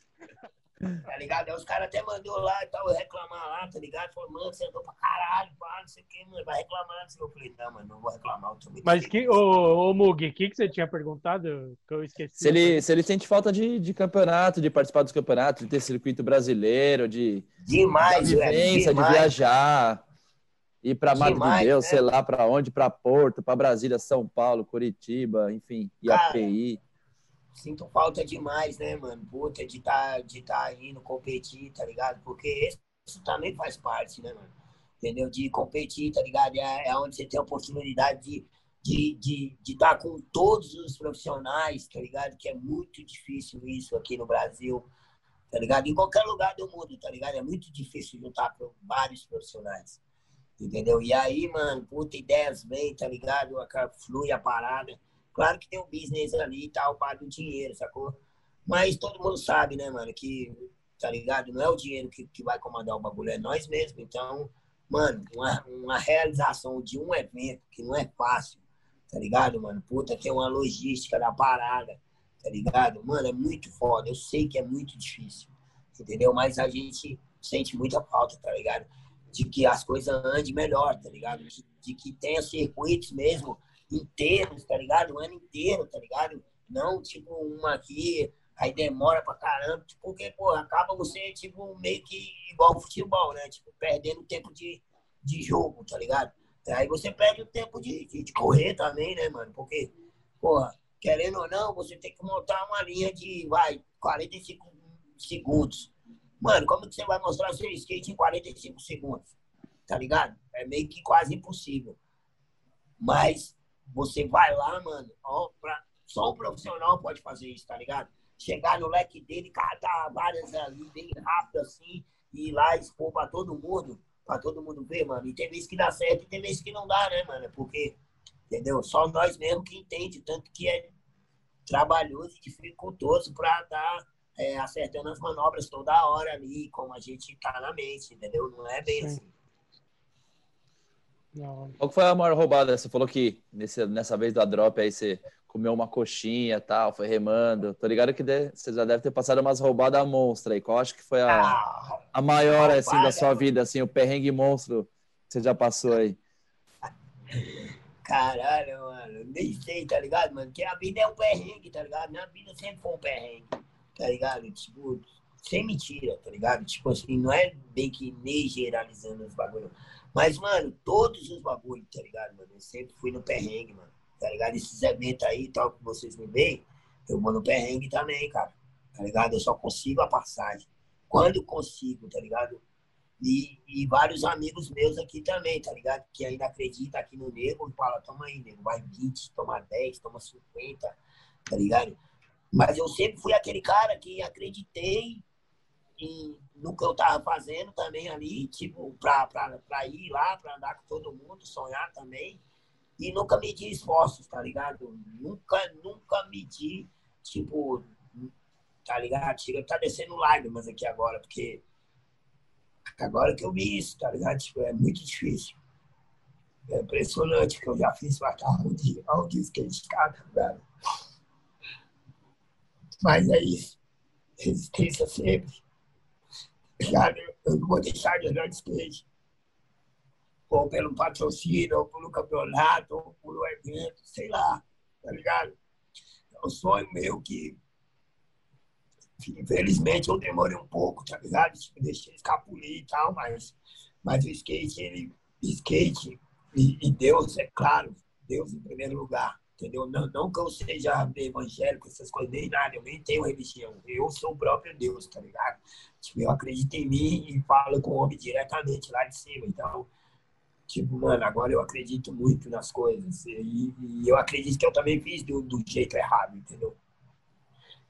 Tá ligado? Aí os caras até mandou lá e tal, reclamar lá, tá ligado? Falou, mano, você andou pra caralho, pá, não sei o que, mano, vai reclamar. Eu falei, não, mano, não vou reclamar. Eu Mas que, ô, ô Mug, o que, que você tinha perguntado que eu esqueci? Se ele, se ele sente falta de, de campeonato, de participar dos campeonatos, de ter circuito brasileiro, de. Demais, de vivência, de viajar. Ir para Madrid, né? sei lá para onde, para Porto, para Brasília, São Paulo, Curitiba, enfim, IAPI. Cara, sinto falta demais, né, mano? Puta, de tá, de tá indo competir, tá ligado? Porque isso também faz parte, né, mano? Entendeu? De competir, tá ligado? É, é onde você tem a oportunidade de de, de, de estar com todos os profissionais, tá ligado? Que é muito difícil isso aqui no Brasil, tá ligado? Em qualquer lugar do mundo, tá ligado? É muito difícil juntar vários profissionais, entendeu? E aí, mano, puta, ideias vêm, tá ligado? Flui a parada. Claro que tem um business ali e tal, paga o dinheiro, sacou? Mas todo mundo sabe, né, mano, que, tá ligado? Não é o dinheiro que, que vai comandar o bagulho, é nós mesmos. Então, mano, uma, uma realização de um evento que não é fácil, tá ligado, mano? Puta, tem uma logística da parada, tá ligado? Mano, é muito foda. Eu sei que é muito difícil, entendeu? Mas a gente sente muita falta, tá ligado? De que as coisas andem melhor, tá ligado? De, de que tenha circuitos mesmo inteiros, tá ligado? Um ano inteiro, tá ligado? Não, tipo, uma aqui, aí demora pra caramba, tipo, porque, pô, acaba você, tipo, meio que igual futebol, né? Tipo, perdendo tempo de, de jogo, tá ligado? Aí você perde o tempo de, de, de correr também, né, mano? Porque, porra, querendo ou não, você tem que montar uma linha de, vai, 45 segundos. Mano, como que você vai mostrar seu skate em 45 segundos? Tá ligado? É meio que quase impossível. Mas você vai lá, mano, ó, pra, só um profissional pode fazer isso, tá ligado? Chegar no leque dele, catar várias ali bem rápido assim, e ir lá expor pra todo mundo, pra todo mundo ver, mano. E tem vezes que dá certo e tem vezes que não dá, né, mano? Porque, entendeu? Só nós mesmo que entende, tanto que é trabalhoso e dificultoso pra dar é, acertando as manobras toda hora ali, como a gente tá na mente, entendeu? Não é bem Sim. assim. Não. Qual foi a maior roubada? Você falou que nesse, nessa vez da drop aí você comeu uma coxinha tal, foi remando. Tô ligado que de, você já deve ter passado umas roubadas monstra aí. Qual acho que foi a, ah, a maior assim da sua vida, assim, o perrengue monstro que você já passou aí? Caralho, mano, nem sei, tá ligado, mano? Que a vida é um perrengue, tá ligado? Minha vida sempre foi um perrengue, tá ligado? Tipo, sem mentira, tá ligado? Tipo assim, não é bem que nem generalizando os bagulhos. Mas, mano, todos os bagulhos, tá ligado, mano? Eu sempre fui no perrengue, mano. Tá ligado? Esses eventos aí, tal, que vocês me veem, eu vou no perrengue também, cara. Tá ligado? Eu só consigo a passagem. Quando consigo, tá ligado? E, e vários amigos meus aqui também, tá ligado? Que ainda acreditam aqui no nego e fala, toma aí, nego, vai 20, toma 10, toma 50, tá ligado? Mas eu sempre fui aquele cara que acreditei em, no que eu tava fazendo também ali, tipo, pra, pra, pra ir lá, pra andar com todo mundo, sonhar também. E nunca medi esforços, tá ligado? Nunca, nunca medi, tipo, tá ligado? Tá descendo lágrimas aqui agora, porque agora que eu vi isso, tá ligado? Tipo, é muito difícil. É impressionante que eu já fiz pra carro de alto skate, cara, velho. Mas é isso. Resistência sempre ligado? Eu não vou deixar de andar de skate. Ou pelo patrocínio, ou pelo campeonato, ou pelo evento, sei lá, tá ligado? É um sonho meu que, infelizmente, eu demorei um pouco, tá ligado? Tipo, deixei escapulir e tal, mas, mas o skate, ele, skate e, e Deus, é claro, Deus em primeiro lugar entendeu? Não, não que eu seja evangélico, essas coisas, nem nada, eu nem tenho religião. Eu sou o próprio Deus, tá ligado? Tipo, eu acredito em mim e falo com o homem diretamente lá de cima. Então, tipo, mano, agora eu acredito muito nas coisas. E, e eu acredito que eu também fiz do, do jeito errado, entendeu?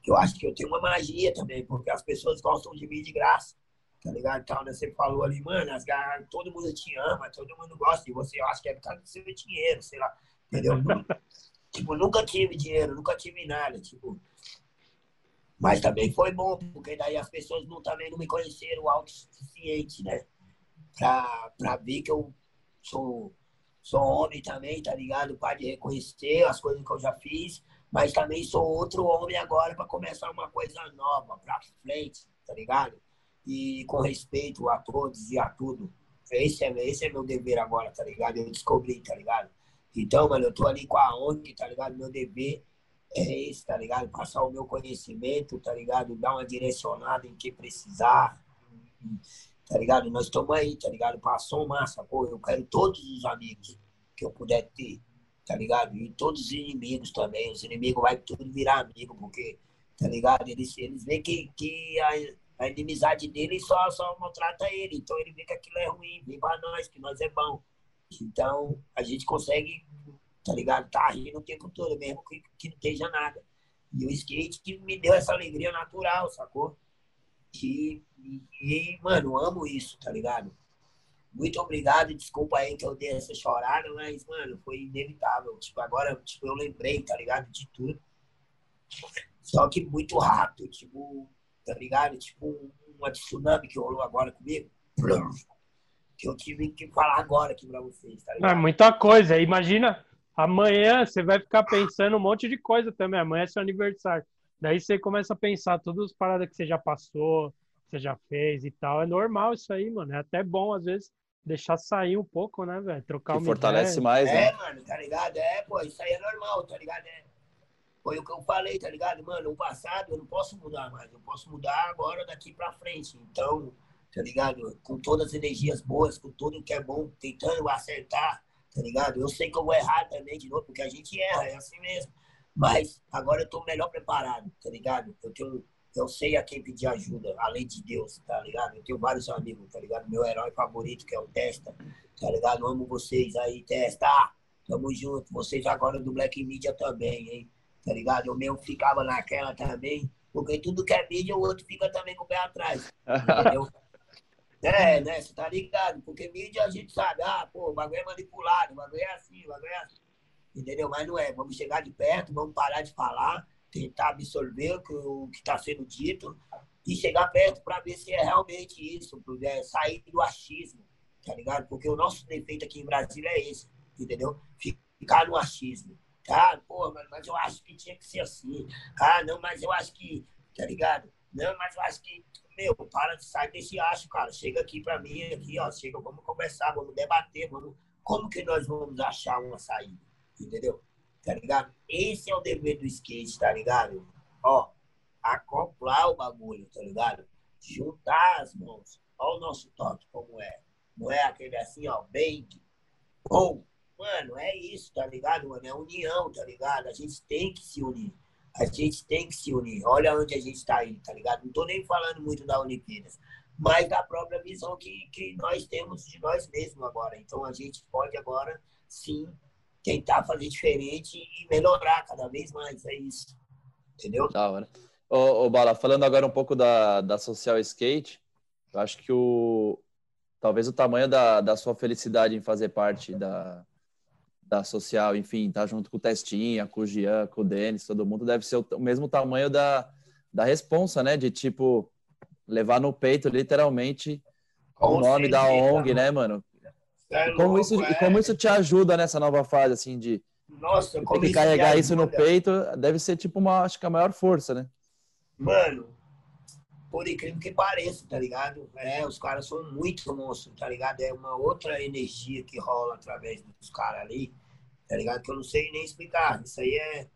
Eu acho que eu tenho uma magia também, porque as pessoas gostam de mim de graça tá ligado? Então, né, você falou ali, mano, as, todo mundo te ama, todo mundo gosta de você, eu acho que é por causa do seu dinheiro, sei lá, entendeu? Tipo, nunca tive dinheiro, nunca tive nada, tipo. Mas também foi bom, porque daí as pessoas não, também não me conheceram autossuficiente, né? Pra, pra ver que eu sou, sou homem também, tá ligado? Pode reconhecer as coisas que eu já fiz, mas também sou outro homem agora para começar uma coisa nova, pra frente, tá ligado? E com respeito a todos e a tudo. Esse é, esse é meu dever agora, tá ligado? Eu descobri, tá ligado? Então, mano, eu tô ali com a ONG, tá ligado? Meu dever é esse, tá ligado? Passar o meu conhecimento, tá ligado? Dar uma direcionada em que precisar, tá ligado? Nós estamos aí, tá ligado? Passou massa, pô. Eu quero todos os amigos que eu puder ter, tá ligado? E todos os inimigos também. Os inimigos vai tudo virar amigo, porque, tá ligado? Eles, eles veem que, que a, a inimizade dele só, só maltrata ele. Então ele vê que aquilo é ruim, vem pra nós, que nós é bom. Então, a gente consegue, tá ligado? Tá rindo o tempo todo, mesmo que, que não esteja nada. E o skate que me deu essa alegria natural, sacou? E, e, mano, amo isso, tá ligado? Muito obrigado, desculpa aí que eu dei essa chorada, mas, mano, foi inevitável. Tipo, agora, tipo, eu lembrei, tá ligado? De tudo. Só que muito rápido, tipo, tá ligado? Tipo, uma tsunami que rolou agora comigo que eu tive que falar agora aqui para vocês. Tá é muita coisa. Imagina, amanhã você vai ficar pensando um monte de coisa também. Amanhã é seu aniversário. Daí você começa a pensar todas as paradas que você já passou, que você já fez e tal. É normal isso aí, mano. É até bom, às vezes, deixar sair um pouco, né, velho? Trocar que fortalece ideia. mais, né? É, mano, tá ligado? É, pô, isso aí é normal, tá ligado? É, foi o que eu falei, tá ligado? Mano, o passado eu não posso mudar mais, eu posso mudar agora daqui pra frente. Então, tá ligado? Com todas as energias boas, com tudo que é bom, tentando acertar, tá ligado? Eu sei que eu vou errar também de novo, porque a gente erra, é assim mesmo. Mas agora eu tô melhor preparado, tá ligado? Eu tenho eu sei a quem pedir ajuda, além de Deus, tá ligado? Eu tenho vários amigos, tá ligado? Meu herói favorito, que é o Testa, tá ligado? amo vocês aí, Testa. Tamo junto. Vocês agora do Black Media também, hein? Tá ligado? Eu mesmo ficava naquela também, porque tudo que é mídia, o outro fica também com o pé atrás. Entendeu? É, né? Você tá ligado? Porque mídia a gente sabe, ah, pô, o bagulho é manipulado, o bagulho é assim, o bagulho é assim. Entendeu? Mas não é. Vamos chegar de perto, vamos parar de falar tentar absorver o que está sendo dito e chegar perto para ver se é realmente isso, é sair do achismo, tá ligado? Porque o nosso defeito aqui em Brasília é esse, entendeu? Ficar no achismo. Tá, pô, mas eu acho que tinha que ser assim. Ah, não, mas eu acho que, tá ligado? Não, mas eu acho que, meu, para de sair desse acho, cara. Chega aqui para mim, aqui, ó, chega, vamos conversar, vamos debater, vamos, como que nós vamos achar uma saída, entendeu? tá ligado? Esse é o dever do skate, tá ligado? Ó, acoplar o bagulho, tá ligado? Juntar as mãos. Olha o nosso toque como é. Não é aquele assim, ó, bem. Ou, mano, é isso, tá ligado, mano? É união, tá ligado? A gente tem que se unir. A gente tem que se unir. Olha onde a gente tá indo, tá ligado? Não tô nem falando muito da Olimpíadas, mas da própria visão que, que nós temos de nós mesmos agora. Então a gente pode agora sim tentar fazer diferente e melhorar cada vez mais. É isso. Entendeu? Da hora. Ô, ô Bala, falando agora um pouco da, da Social Skate, eu acho que o talvez o tamanho da, da sua felicidade em fazer parte da, da social, enfim, tá junto com o Testinha, com o Jean, com o Denis, todo mundo, deve ser o, o mesmo tamanho da, da responsa, né? De tipo, levar no peito, literalmente, o nome da ONG, né, mano? É e, como isso, é. como isso te ajuda nessa nova fase, assim, de Nossa, ter que carregar isso no peito, deve ser tipo uma, acho que a maior força, né? Mano, por incrível que pareça, tá ligado? É, os caras são muito monstros, tá ligado? É uma outra energia que rola através dos caras ali, tá ligado? Que eu não sei nem explicar. Isso aí é,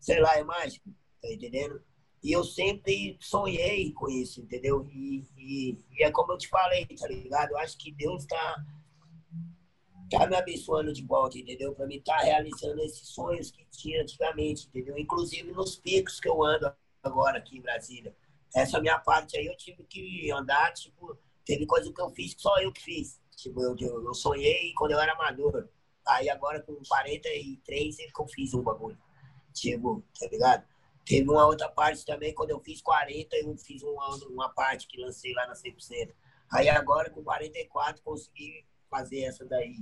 sei lá, é mágico, tá entendendo? E eu sempre sonhei com isso, entendeu? E, e, e é como eu te falei, tá ligado? Eu acho que Deus tá tá me abençoando de volta, entendeu? Para mim tá realizando esses sonhos que tinha antigamente, entendeu? Inclusive nos picos que eu ando agora aqui em Brasília. Essa minha parte aí eu tive que andar, tipo, teve coisa que eu fiz que só eu que fiz. Tipo, eu, eu, eu sonhei quando eu era maduro. Aí agora com 43 é que eu fiz um bagulho. Tipo, tá ligado? Teve uma outra parte também, quando eu fiz 40, eu fiz uma, uma parte que lancei lá na 100%. Aí agora com 44 consegui fazer essa daí.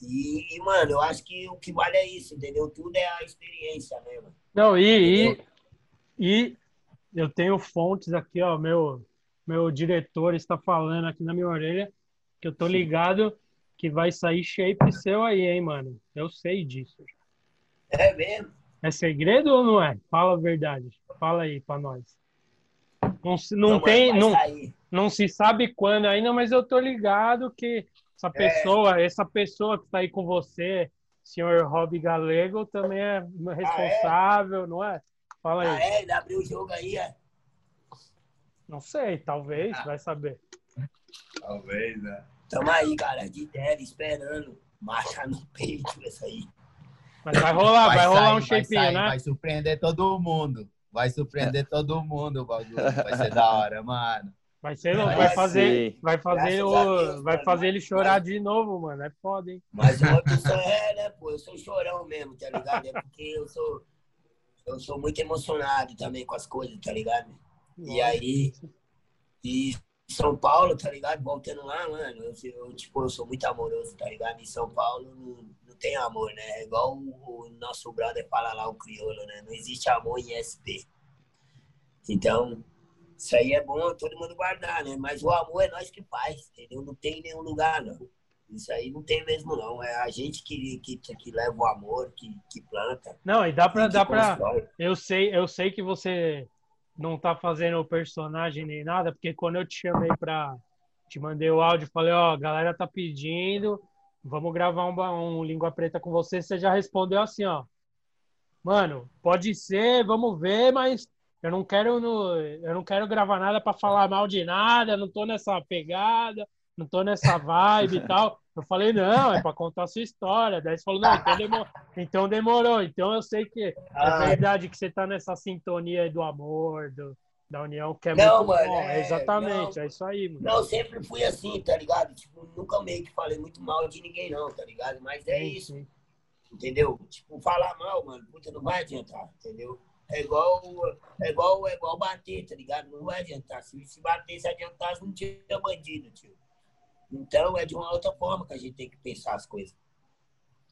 E, mano, eu acho que o que vale é isso, entendeu? Tudo é a experiência, né, mano? Não, e, e, e, eu tenho fontes aqui, ó, meu, meu diretor está falando aqui na minha orelha que eu tô ligado que vai sair shape seu aí, hein, mano? Eu sei disso. É mesmo? É segredo ou não é? Fala a verdade. Fala aí pra nós. Não, não, não tem, não, não se sabe quando ainda, mas eu tô ligado que essa pessoa, é. essa pessoa que está aí com você, senhor Rob Galego, também é responsável, ah, é? não é? Fala aí. Ah, é? Ele abriu o jogo aí, é? Não sei, talvez, ah. vai saber. Talvez, né? Tamo aí, cara, de ideia, esperando. Marcha no peito, isso aí. Mas vai rolar, vai, vai rolar sair, um shapinho, né? Vai surpreender todo mundo. Vai surpreender todo mundo o bagulho. Vai ser da hora, mano. Vai ser, vai, vai fazer, vai fazer, o, Deus, vai mano, fazer ele chorar de novo, mano. É foda, hein? Mas o outro é, né, pô? Eu sou chorão mesmo, tá ligado? É porque eu sou, eu sou muito emocionado também com as coisas, tá ligado? E aí, e São Paulo, tá ligado? Voltando lá, mano, eu, eu, tipo, eu sou muito amoroso, tá ligado? Em São Paulo não, não tem amor, né? É igual o, o nosso brother fala lá, o crioulo, né? Não existe amor em SP. Então, isso aí é bom todo mundo guardar, né? Mas o amor é nós que faz, entendeu? Não tem nenhum lugar, não. Isso aí não tem mesmo, não. É a gente que, que, que leva o amor, que, que planta. Não, e dá pra. Dá pra eu, sei, eu sei que você não tá fazendo o personagem nem nada, porque quando eu te chamei pra. Te mandei o áudio, falei, ó, a galera tá pedindo, vamos gravar um, um Língua Preta com você. Você já respondeu assim, ó. mano, pode ser, vamos ver, mas eu não quero no, eu não quero gravar nada para falar mal de nada, não tô nessa pegada, não tô nessa vibe e tal. Eu falei, não, é para contar a sua história. Daí você falou, não, então demorou. Então, demorou. então eu sei que é ah. verdade que você tá nessa sintonia do amor, do, da união, que é não, muito mano, bom. É, exatamente, não, é isso aí, mano. Não, sempre fui assim, tá ligado? Tipo, nunca meio que falei muito mal de ninguém, não, tá ligado? Mas é sim, isso. Sim. Entendeu? Tipo, falar mal, mano, puta, não vai adiantar, entendeu? É igual, é igual, é igual bater, tá ligado? Não vai adiantar. Se, se bater, se adiantasse, não tinha bandido, tio. Então é de uma outra forma que a gente tem que pensar as coisas.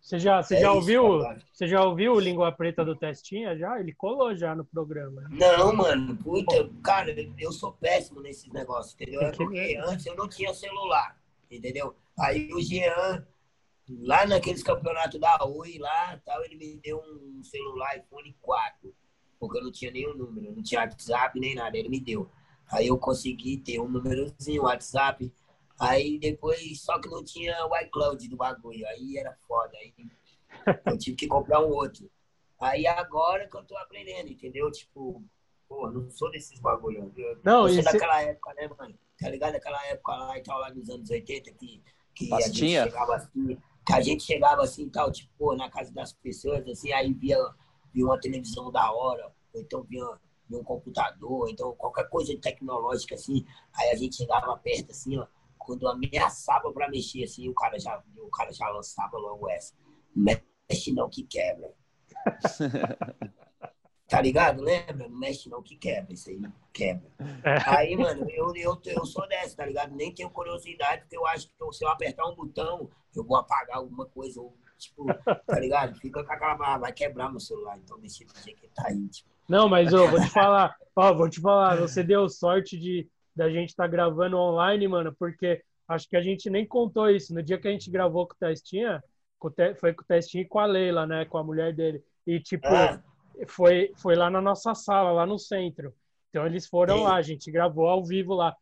Você já, você é já isso, ouviu? Você já ouviu o Língua Preta do Testinha? Já? Ele colou já no programa. Não, mano. Puta, cara, eu sou péssimo nesses negócios, entendeu? Porque antes eu não tinha celular, entendeu? Aí o Jean, lá naqueles campeonatos da Oi, lá, tal, ele me deu um celular iPhone 4, porque eu não tinha nenhum número, não tinha WhatsApp nem nada, ele me deu. Aí eu consegui ter um númerozinho, WhatsApp, Aí depois, só que não tinha o iCloud do bagulho. Aí era foda. Aí eu tive que comprar um outro. Aí agora que eu tô aprendendo, entendeu? Tipo, pô, não sou desses bagulho. Eu, não, eu sou daquela época, né, mano? Tá ligado? Daquela época lá e tal, lá nos anos 80, que, que a gente chegava assim, que a gente chegava assim tal, tipo, pô, na casa das pessoas, assim, aí via, via uma televisão da hora, ou então via, via um computador, então qualquer coisa tecnológica assim, aí a gente chegava perto assim, ó quando ameaçava para mexer assim, o cara já, o cara já lançava logo essa. Mexe não que quebra. tá ligado? Lembra? Não mexe não que quebra, isso aí quebra. É. Aí, mano, eu, eu, eu sou dessa, tá ligado? Nem tenho curiosidade, porque eu acho que se eu apertar um botão, eu vou apagar alguma coisa, ou, tipo, tá ligado? Fica com aquela, vai quebrar meu celular, então deixa do jeito que tá aí, tipo. Não, mas ô, vou te falar, ó, vou te falar, você deu sorte de da gente estar tá gravando online, mano, porque acho que a gente nem contou isso. No dia que a gente gravou com o Testinha, foi com o Testinha e com a Leila, né? Com a mulher dele. E, tipo, ah. foi, foi lá na nossa sala, lá no centro. Então eles foram Sim. lá, a gente gravou ao vivo lá.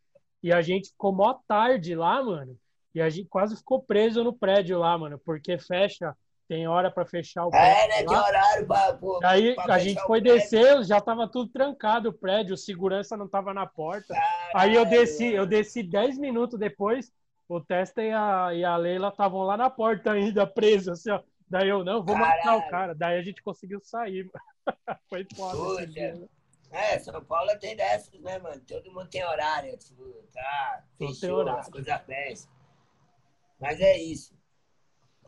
E a gente ficou mó tarde lá, mano. E a gente quase ficou preso no prédio lá, mano, porque fecha tem hora para fechar o prédio. É, né? Tem horário para. Aí pra a gente foi descer, já tava tudo trancado o prédio, o segurança não tava na porta. Caralho. Aí eu desci, eu desci 10 minutos depois, o Testa e a, e a Leila estavam lá na porta ainda, presos, assim, ó. Daí eu, não, vou Caralho. matar o cara. Daí a gente conseguiu sair. foi foda. Né? É, São Paulo tem dessas, né, mano? Todo mundo tem horário, tipo, tá, fechou, as coisas péssimas. Mas é isso.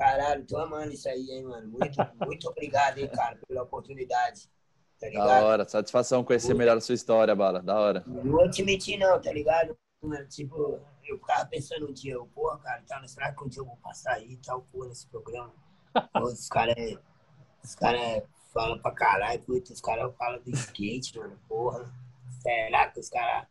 Caralho, tô amando isso aí, hein, mano. Muito, muito obrigado, hein, cara, pela oportunidade. Tá ligado? Da hora, satisfação conhecer melhor a sua história, Bala. Da hora. Não vou te mentir, não, tá ligado? Mano, tipo, eu ficava pensando um dia, eu, porra, cara, tá, será que um dia eu vou passar aí e tal, porra, nesse programa? Pô, os caras é, os cara falam pra caralho, putz, os caras falam do skate, mano, porra. Será que os caras,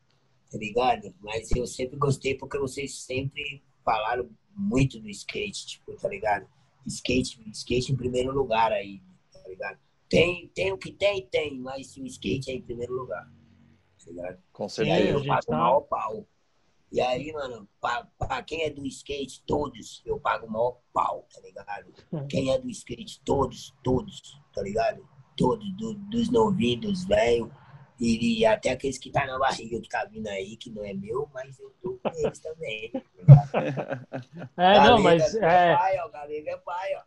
tá ligado? Mas eu sempre gostei porque vocês sempre falaram muito do skate, tipo, tá ligado? Skate, skate em primeiro lugar aí, tá ligado? Tem, tem o que tem, tem, mas o skate é em primeiro lugar, tá ligado? Com certeza. E aí eu pago tá... maior pau. E aí, mano, pra, pra, quem é do skate, todos, eu pago o maior pau, tá ligado? Uhum. Quem é do skate, todos, todos, tá ligado? Todos, do, dos novinhos, dos velhos, e, até aqueles que tá na barriga que tá vindo aí, que não é meu, mas eu tô com eles também. é, não, mas. É pai, ó, Galega é pai, ó.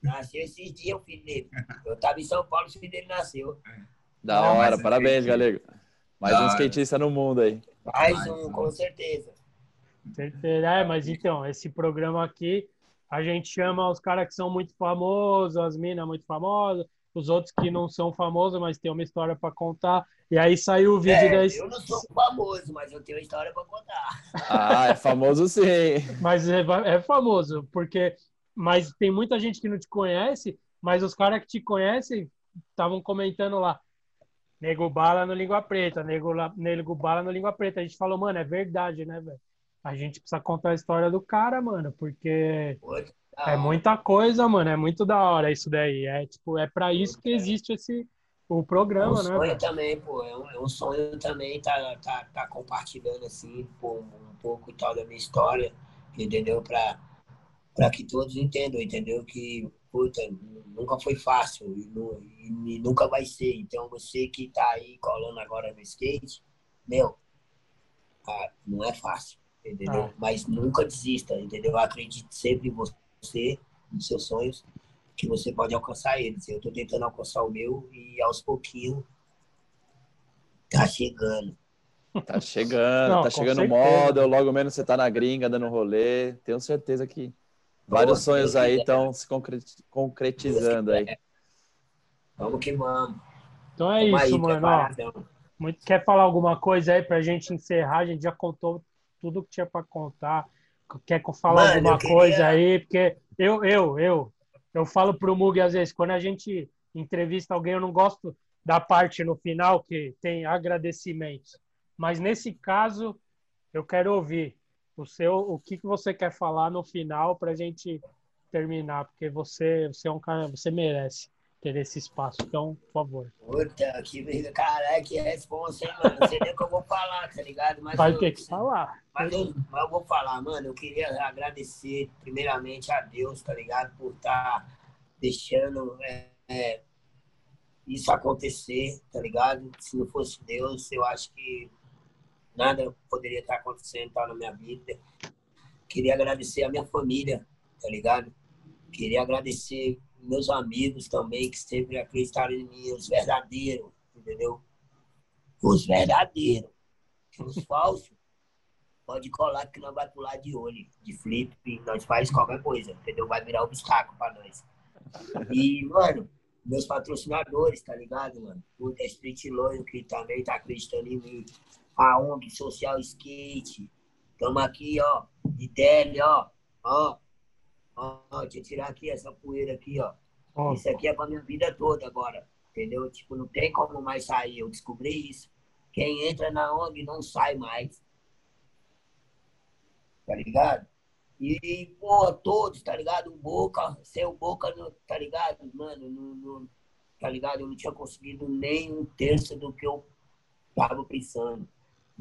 Nasceu esses dias o filho dele. Eu tava em São Paulo, o filho dele nasceu. Da não, hora, parabéns, Galego. Mais da um skatista no mundo aí. Mais um, com certeza. Certeza. É, mas então, esse programa aqui, a gente chama os caras que são muito famosos, as minas muito famosas, os outros que não são famosos, mas tem uma história para contar. E aí saiu o vídeo é, da. Eu não sou famoso, mas eu tenho uma história para contar. Ah, é famoso sim. mas é, é, famoso, porque. Mas tem muita gente que não te conhece, mas os caras que te conhecem estavam comentando lá. Nego bala no língua preta, nego, nego bala no língua preta. A gente falou, mano, é verdade, né, velho? A gente precisa contar a história do cara, mano, porque. É muita coisa, mano. É muito da hora isso daí. É tipo, é para isso que existe esse o programa, é um né? sonho também, pô. É um, é um, sonho também tá, tá, tá compartilhando assim, pô, um pouco e tal da minha história, entendeu? Para para que todos entendam, entendeu? Que, puta, nunca foi fácil e, não, e, nunca vai ser. Então, você que está aí colando agora no skate, meu, ah, não é fácil, entendeu? Ah. Mas nunca desista, entendeu? Acredite sempre em você, nos seus sonhos, que você pode alcançar eles. Eu estou tentando alcançar o meu e aos pouquinhos tá chegando. Tá chegando, Não, tá chegando o modo, logo menos você tá na gringa dando rolê. Tenho certeza que vários Pô, sonhos aí estão se concretizando aí. Vamos que vamos. Então é vamos isso, aí, mano. Muito, quer falar alguma coisa aí pra gente encerrar? A gente já contou tudo que tinha para contar. Quer falar mano, alguma queria... coisa aí? Porque eu, eu, eu, eu falo pro Mug às vezes, quando a gente entrevista alguém, eu não gosto da parte no final que tem agradecimentos. Mas nesse caso, eu quero ouvir o seu, o que, que você quer falar no final para a gente terminar, porque você, você é um cara, você merece ter esse espaço. Então, por favor. Puta, que caralho, que responsa, hein, mano? Não sei nem o que eu vou falar, tá ligado? Mas Vai eu, ter que falar. Mas eu, mas eu vou falar, mano. Eu queria agradecer, primeiramente, a Deus, tá ligado? Por estar tá deixando é, é, isso acontecer, tá ligado? Se não fosse Deus, eu acho que nada poderia estar acontecendo tal na minha vida. Queria agradecer a minha família, tá ligado? Queria agradecer meus amigos também, que sempre acreditaram em mim, os verdadeiros, entendeu? Os verdadeiros. Os falsos, pode colar que nós vai pular de olho, de flip, nós faz qualquer coisa, entendeu? Vai virar obstáculo para nós. E, mano, meus patrocinadores, tá ligado, mano? O The Street Loyal, que também tá acreditando em mim a ONG Social Skate. Estamos aqui, ó, de tele, ó, ó, ó, deixa eu tirar aqui essa poeira aqui, ó. Isso aqui é pra minha vida toda agora, entendeu? Tipo, não tem como mais sair, eu descobri isso. Quem entra na ONG não sai mais. Tá ligado? E, pô, todos, tá ligado? O Boca, seu Boca, tá ligado? Mano, não, não, tá ligado? Eu não tinha conseguido nem um terço do que eu tava pensando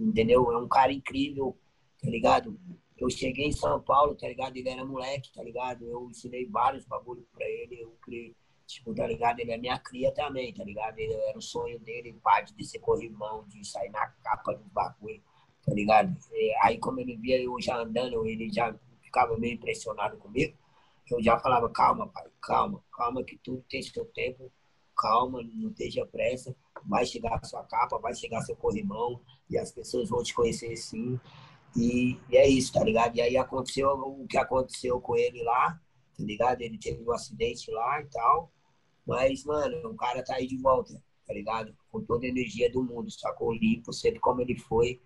entendeu? É um cara incrível, tá ligado? Eu cheguei em São Paulo, tá ligado? Ele era moleque, tá ligado? Eu ensinei vários bagulhos pra ele, eu criei, tipo, tá ligado? Ele é minha cria também, tá ligado? Ele era o sonho dele, parte de ser corrimão, de sair na capa dos bagulho, tá ligado? E aí, como ele via eu já andando, ele já ficava meio impressionado comigo. Eu já falava, calma, pai, calma, calma, que tudo tem seu tempo, calma, não esteja pressa, vai chegar a sua capa, vai chegar seu corrimão, e as pessoas vão te conhecer sim. E, e, é isso, tá ligado? E aí aconteceu o que aconteceu com ele lá, tá ligado? Ele teve um acidente lá e tal. Mas, mano, o cara tá aí de volta, tá ligado? Com toda a energia do mundo, sacou? Limpo, sempre como ele foi.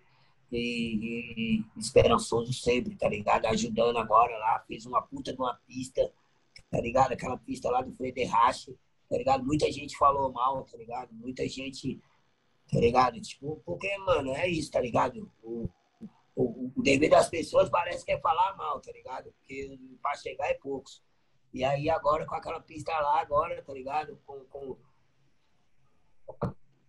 E, e, esperançoso sempre, tá ligado? Ajudando agora lá, fez uma puta de uma pista, tá ligado? Aquela pista lá do Frederrache, tá ligado? Muita gente falou mal, tá ligado? Muita gente tá ligado? Tipo, porque, mano, é isso, tá ligado? O, o, o dever das pessoas parece que é falar mal, tá ligado? Porque pra chegar é poucos. E aí agora com aquela pista lá, agora, tá ligado? Com, com,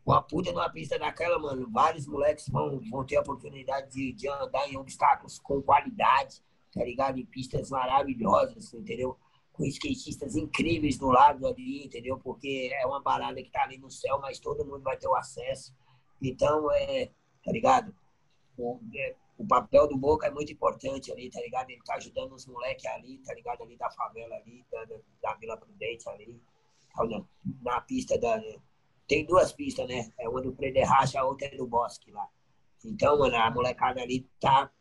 com a puta numa pista daquela, mano, vários moleques vão, vão ter a oportunidade de, de andar em obstáculos com qualidade, tá ligado? Em pistas maravilhosas, entendeu? com skatistas incríveis do lado ali, entendeu? Porque é uma parada que tá ali no céu, mas todo mundo vai ter o acesso. Então, é, tá ligado? É, o papel do Boca é muito importante ali, tá ligado? Ele tá ajudando os moleques ali, tá ligado? Ali da favela ali, da, da Vila Prudente ali, na, na pista da... Tem duas pistas, né? É uma do Prederracha, a outra é do Bosque lá. Então, mano, a molecada ali tá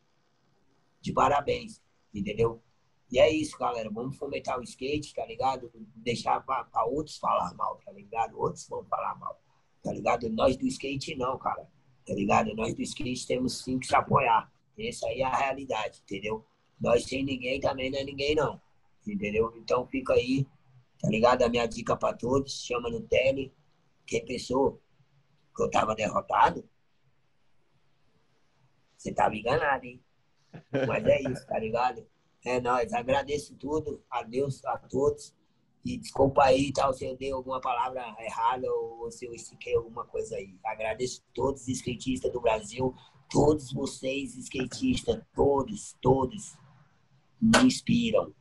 de parabéns, entendeu? E é isso, galera. Vamos fomentar o skate, tá ligado? Deixar para outros falar mal, tá ligado? Outros vão falar mal, tá ligado? Nós do skate não, cara. Tá ligado? Nós do skate temos sim que se apoiar. Essa aí é a realidade, entendeu? Nós sem ninguém também não é ninguém, não. Entendeu? Então fica aí, tá ligado? A minha dica para todos, chama no tele. Quem pensou que eu tava derrotado, você tava enganado, hein? Mas é isso, tá ligado? É nóis, agradeço tudo, a Deus, a todos. E desculpa aí, tal, se eu dei alguma palavra errada ou se eu estiquei alguma coisa aí. Agradeço todos os skatistas do Brasil, todos vocês skatistas, todos, todos me inspiram.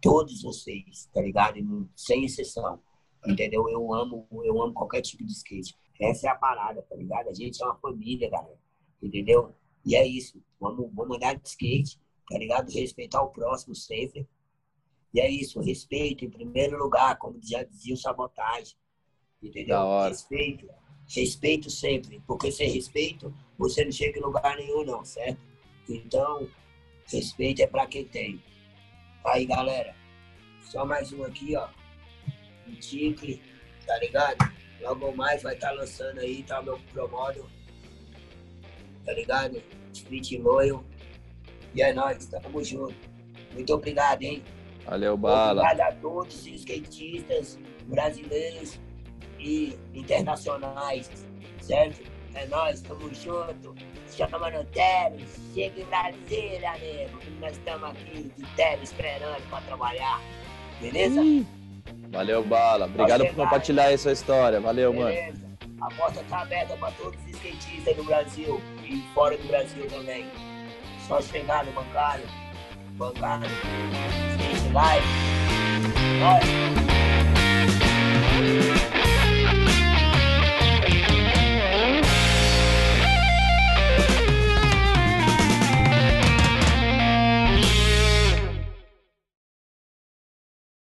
todos vocês, tá ligado? Sem exceção. Entendeu? Eu amo, eu amo qualquer tipo de skate. Essa é a parada, tá ligado? A gente é uma família, galera. Entendeu? E é isso. Vamos, vamos andar de skate, tá ligado? Respeitar o próximo sempre. E é isso, respeito em primeiro lugar, como já dizia o sabotagem. Entendeu? Respeito. Respeito sempre. Porque sem respeito, você não chega em lugar nenhum, não, certo? Então, respeito é pra quem tem. Aí, galera, só mais um aqui, ó. Um tique, tá ligado? Logo mais vai estar tá lançando aí, tá? Meu promodo. Tá ligado? Street Loyal. E é nóis, tamo junto. Muito obrigado, hein? Valeu, Bala. Obrigado a todos os skatistas brasileiros e internacionais, certo? É nóis, tamo junto. Chama no Tele, chega em Brasília, nego. Nós estamos aqui de Tele esperando pra trabalhar. Beleza? Valeu, Bala. Obrigado por compartilhar aí sua história. Valeu, Beleza. mano. A porta tá aberta pra todos os skatistas do Brasil e fora do Brasil também. Só chegar no bancário. Bancário. Skate Live. Nós.